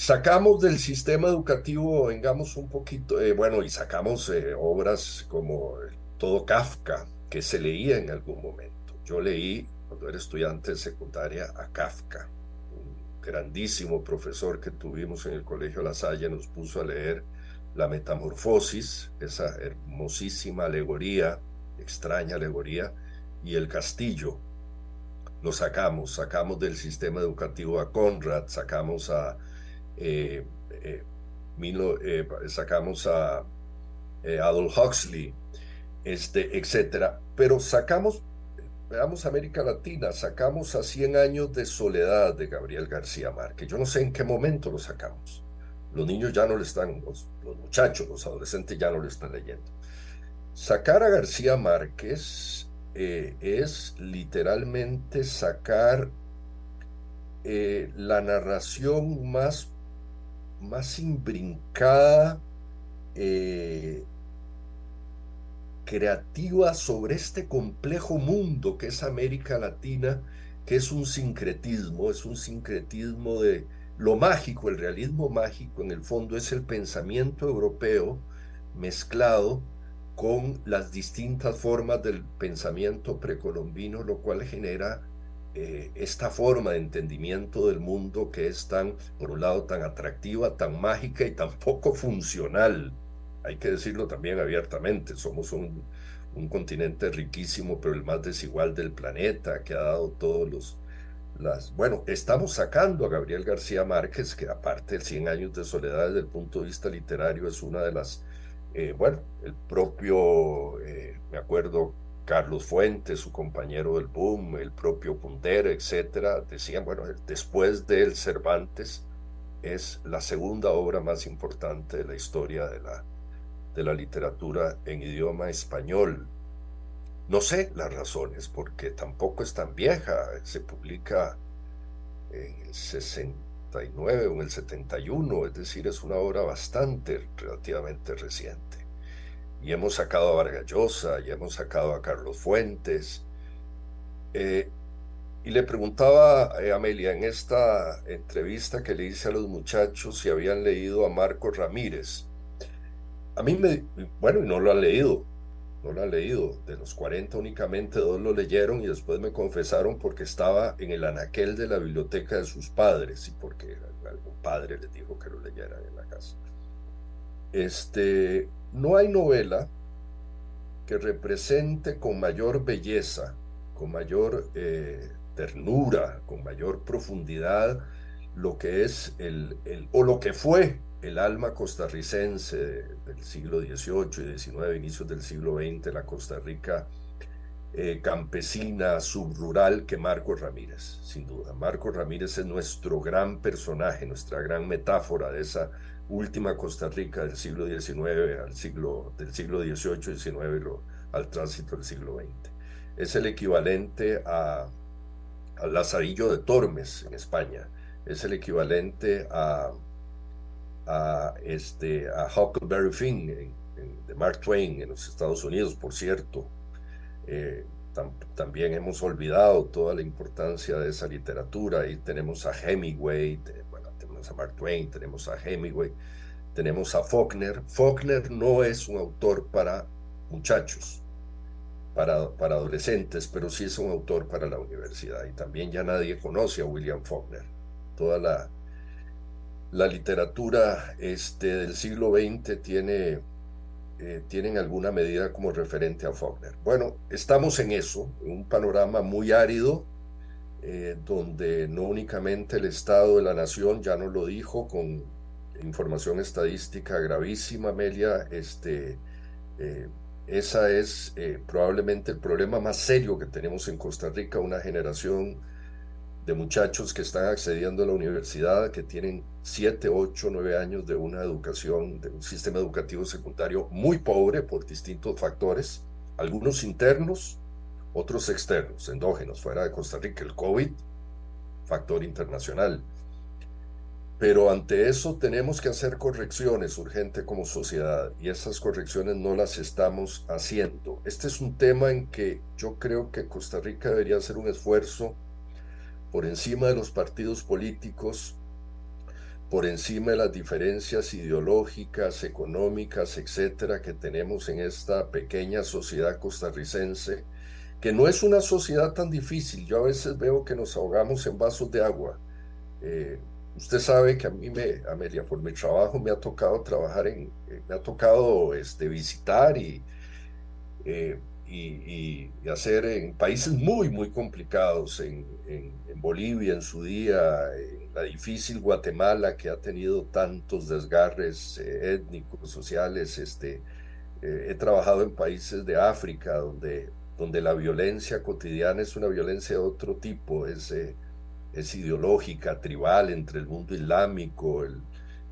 Sacamos del sistema educativo, vengamos un poquito, eh, bueno, y sacamos eh, obras como todo Kafka, que se leía en algún momento. Yo leí, cuando era estudiante de secundaria, a Kafka, un grandísimo profesor que tuvimos en el Colegio La Salle, nos puso a leer La Metamorfosis, esa hermosísima alegoría, extraña alegoría, y El Castillo. Lo sacamos, sacamos del sistema educativo a Conrad, sacamos a eh, eh, eh, sacamos a Adolf Huxley, este, etcétera, pero sacamos, veamos América Latina, sacamos a 100 años de soledad de Gabriel García Márquez. Yo no sé en qué momento lo sacamos. Los niños ya no le están, los, muchachos, los adolescentes ya no lo están leyendo. Sacar a García Márquez es literalmente sacar la narración más más imbrincada, eh, creativa sobre este complejo mundo que es América Latina, que es un sincretismo, es un sincretismo de lo mágico, el realismo mágico en el fondo es el pensamiento europeo mezclado con las distintas formas del pensamiento precolombino, lo cual genera eh, esta forma de entendimiento del mundo que es tan, por un lado, tan atractiva, tan mágica y tan poco funcional, hay que decirlo también abiertamente, somos un, un continente riquísimo, pero el más desigual del planeta, que ha dado todos los... Las, bueno, estamos sacando a Gabriel García Márquez, que aparte del 100 años de soledad desde el punto de vista literario es una de las, eh, bueno, el propio, eh, me acuerdo, Carlos Fuentes, su compañero del boom, el propio Puntero, etcétera, decían, bueno, después del Cervantes es la segunda obra más importante de la historia de la, de la literatura en idioma español. No sé las razones, porque tampoco es tan vieja, se publica en el 69 o en el 71, es decir, es una obra bastante, relativamente reciente. Y hemos sacado a Vargallosa, y hemos sacado a Carlos Fuentes. Eh, y le preguntaba a Amelia en esta entrevista que le hice a los muchachos si habían leído a Marco Ramírez. A mí me, bueno, y no lo han leído, no lo han leído. De los 40 únicamente dos lo leyeron y después me confesaron porque estaba en el anaquel de la biblioteca de sus padres y porque algún padre les dijo que lo leyeran en la casa. Este, no hay novela que represente con mayor belleza, con mayor eh, ternura, con mayor profundidad lo que es el, el, o lo que fue el alma costarricense del siglo XVIII y XIX, inicios del siglo XX, la Costa Rica eh, campesina, subrural, que Marco Ramírez, sin duda. Marco Ramírez es nuestro gran personaje, nuestra gran metáfora de esa última Costa Rica del siglo XIX al siglo, del siglo XVIII XIX al tránsito del siglo XX. Es el equivalente a, a Lazarillo de Tormes en España, es el equivalente a este, a Huckleberry Finn de Mark Twain en los Estados Unidos, por cierto. Eh, también hemos olvidado toda la importancia de esa literatura. Ahí tenemos a Hemingway, tenemos a Mark Twain, tenemos a Hemingway, tenemos a Faulkner. Faulkner no es un autor para muchachos, para, para adolescentes, pero sí es un autor para la universidad. Y también ya nadie conoce a William Faulkner. Toda la, la literatura este, del siglo XX tiene, eh, en alguna medida como referente a Faulkner. Bueno, estamos en eso, un panorama muy árido, eh, donde no únicamente el Estado de la Nación, ya nos lo dijo con información estadística gravísima, Amelia, este, eh, esa es probablemente el problema más serio que tenemos en Costa Rica, una generación de muchachos que están accediendo a la universidad, que tienen 7, 8, 9 años de una educación, de un sistema educativo secundario muy pobre por distintos factores, algunos internos, otros externos, endógenos, fuera de Costa Rica, el COVID, factor internacional. Pero ante eso tenemos que hacer correcciones urgentes como sociedad y esas correcciones no las estamos haciendo. Este es un tema en que yo creo que Costa Rica debería hacer un esfuerzo por encima de los partidos políticos, por encima de las diferencias ideológicas, económicas, etcétera, que tenemos en esta pequeña sociedad costarricense, que no es una sociedad tan difícil. Yo a veces veo que nos ahogamos en vasos de agua. Eh, usted sabe que a mí, me, Amelia, por mi trabajo me ha tocado trabajar en, eh, me ha tocado este, visitar y eh, y, hacer en países muy, muy complicados, en, Bolivia en su día, en la difícil Guatemala que ha tenido tantos desgarres eh, étnicos, sociales. Este, eh, he trabajado en países de África donde, donde la violencia cotidiana es una violencia de otro tipo, es, eh, es ideológica, tribal, entre el mundo islámico, el,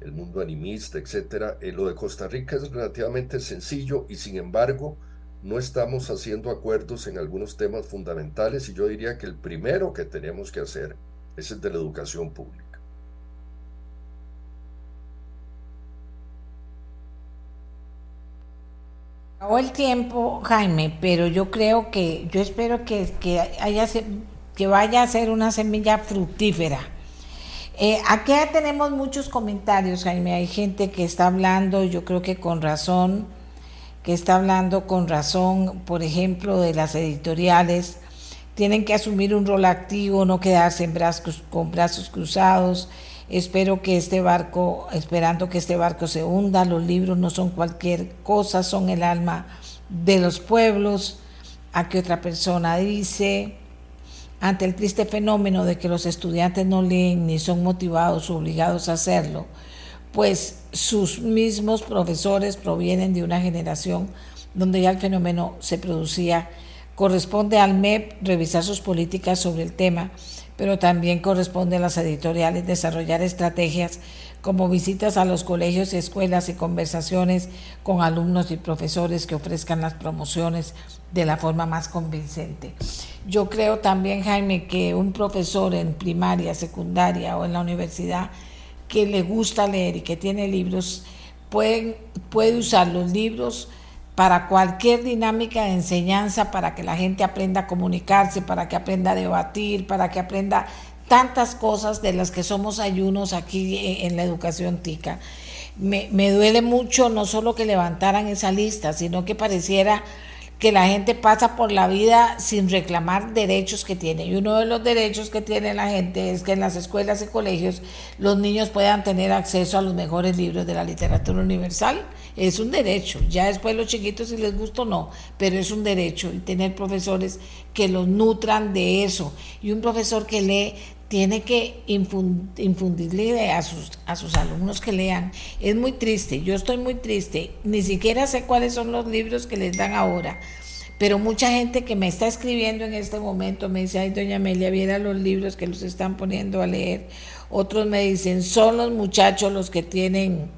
el mundo animista, etc. lo de Costa Rica es relativamente sencillo y sin embargo, no estamos haciendo acuerdos en algunos temas fundamentales y yo diría que el primero que tenemos que hacer es el de la educación pública. Acabó el tiempo, Jaime, pero yo creo que, yo espero que, que, vaya a ser una semilla fructífera. Eh, aquí tenemos muchos comentarios, Jaime. Hay gente que está hablando, yo creo que con razón, que está hablando con razón, por ejemplo, de las editoriales, tienen que asumir un rol activo, no quedarse con brazos cruzados Espero que este barco, esperando que este barco se hunda, los libros no son cualquier cosa, son el alma de los pueblos. A que otra persona dice, ante el triste fenómeno de que los estudiantes no leen ni son motivados o obligados a hacerlo, pues sus mismos profesores provienen de una generación donde ya el fenómeno se producía. Corresponde al MEP revisar sus políticas sobre el tema, pero también corresponde a las editoriales desarrollar estrategias como visitas a los colegios y escuelas y conversaciones con alumnos y profesores que ofrezcan las promociones de la forma más convincente. Yo creo también, Jaime, que un profesor en primaria, secundaria o en la universidad que le gusta leer y que tiene libros, puede, puede usar los libros para cualquier dinámica de enseñanza, para que la gente aprenda a comunicarse, para que aprenda a debatir, para que aprenda tantas cosas de las que somos ayunos aquí en la educación tica. Me, me duele mucho no solo que levantaran esa lista, sino que pareciera que la gente pasa por la vida sin reclamar derechos que tiene. Y uno de los derechos que tiene la gente es que en las escuelas y colegios los niños puedan tener acceso a los mejores libros de la literatura universal. Es un derecho. Ya después los chiquitos si les gusta o no, pero es un derecho. Y tener profesores que los nutran de eso. Y un profesor que lee tiene que infundirle a sus, a sus alumnos que lean. Es muy triste, yo estoy muy triste, ni siquiera sé cuáles son los libros que les dan ahora, pero mucha gente que me está escribiendo en este momento me dice, ay, doña Amelia, viera los libros que los están poniendo a leer. Otros me dicen, son los muchachos los que tienen,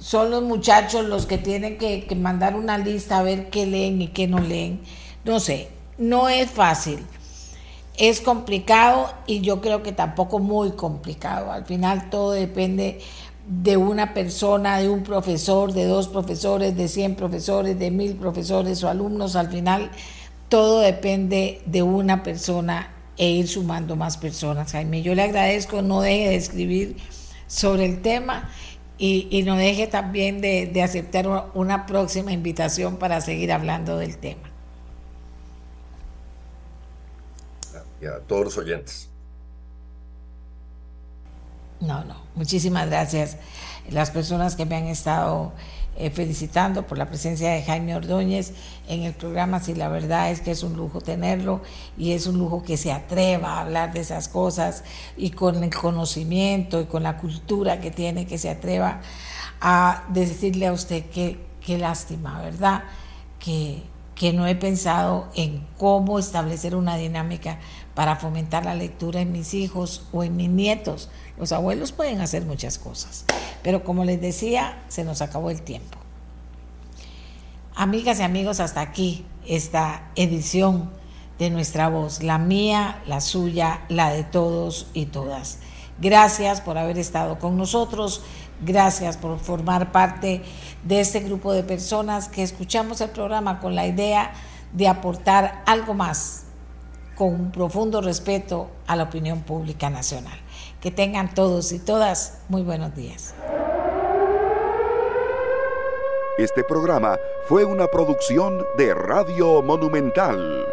son los muchachos los que tienen que, que mandar una lista a ver qué leen y qué no leen. No sé, no es fácil es complicado y yo creo que tampoco muy complicado. Al final todo depende de una persona, de un profesor, de dos profesores, de 100 profesores, de mil profesores o alumnos. Al final todo depende de una persona e ir sumando más personas. Jaime, yo le agradezco, no deje de escribir sobre el tema y, no deje también de, de aceptar una próxima invitación para seguir hablando del tema. A todos los oyentes. No, no, muchísimas gracias. Las personas que me han estado eh, felicitando por la presencia de Jaime Ordóñez en el programa, si la verdad es que es un lujo tenerlo y es un lujo que se atreva a hablar de esas cosas y con el conocimiento y con la cultura que tiene, que se atreva a decirle a usted que qué lástima, ¿verdad? Que, que no he pensado en cómo establecer una dinámica para fomentar la lectura en mis hijos o en mis nietos. Los abuelos pueden hacer muchas cosas, pero como les decía, se nos acabó el tiempo. Amigas y amigos, hasta aquí esta edición de nuestra voz, la mía, la suya, la de todos y todas. Gracias por haber estado con nosotros, gracias por formar parte de este grupo de personas que escuchamos el programa con la idea de aportar algo más con un profundo respeto a la opinión pública nacional. Que tengan todos y todas muy buenos días. Este programa fue una producción de Radio Monumental.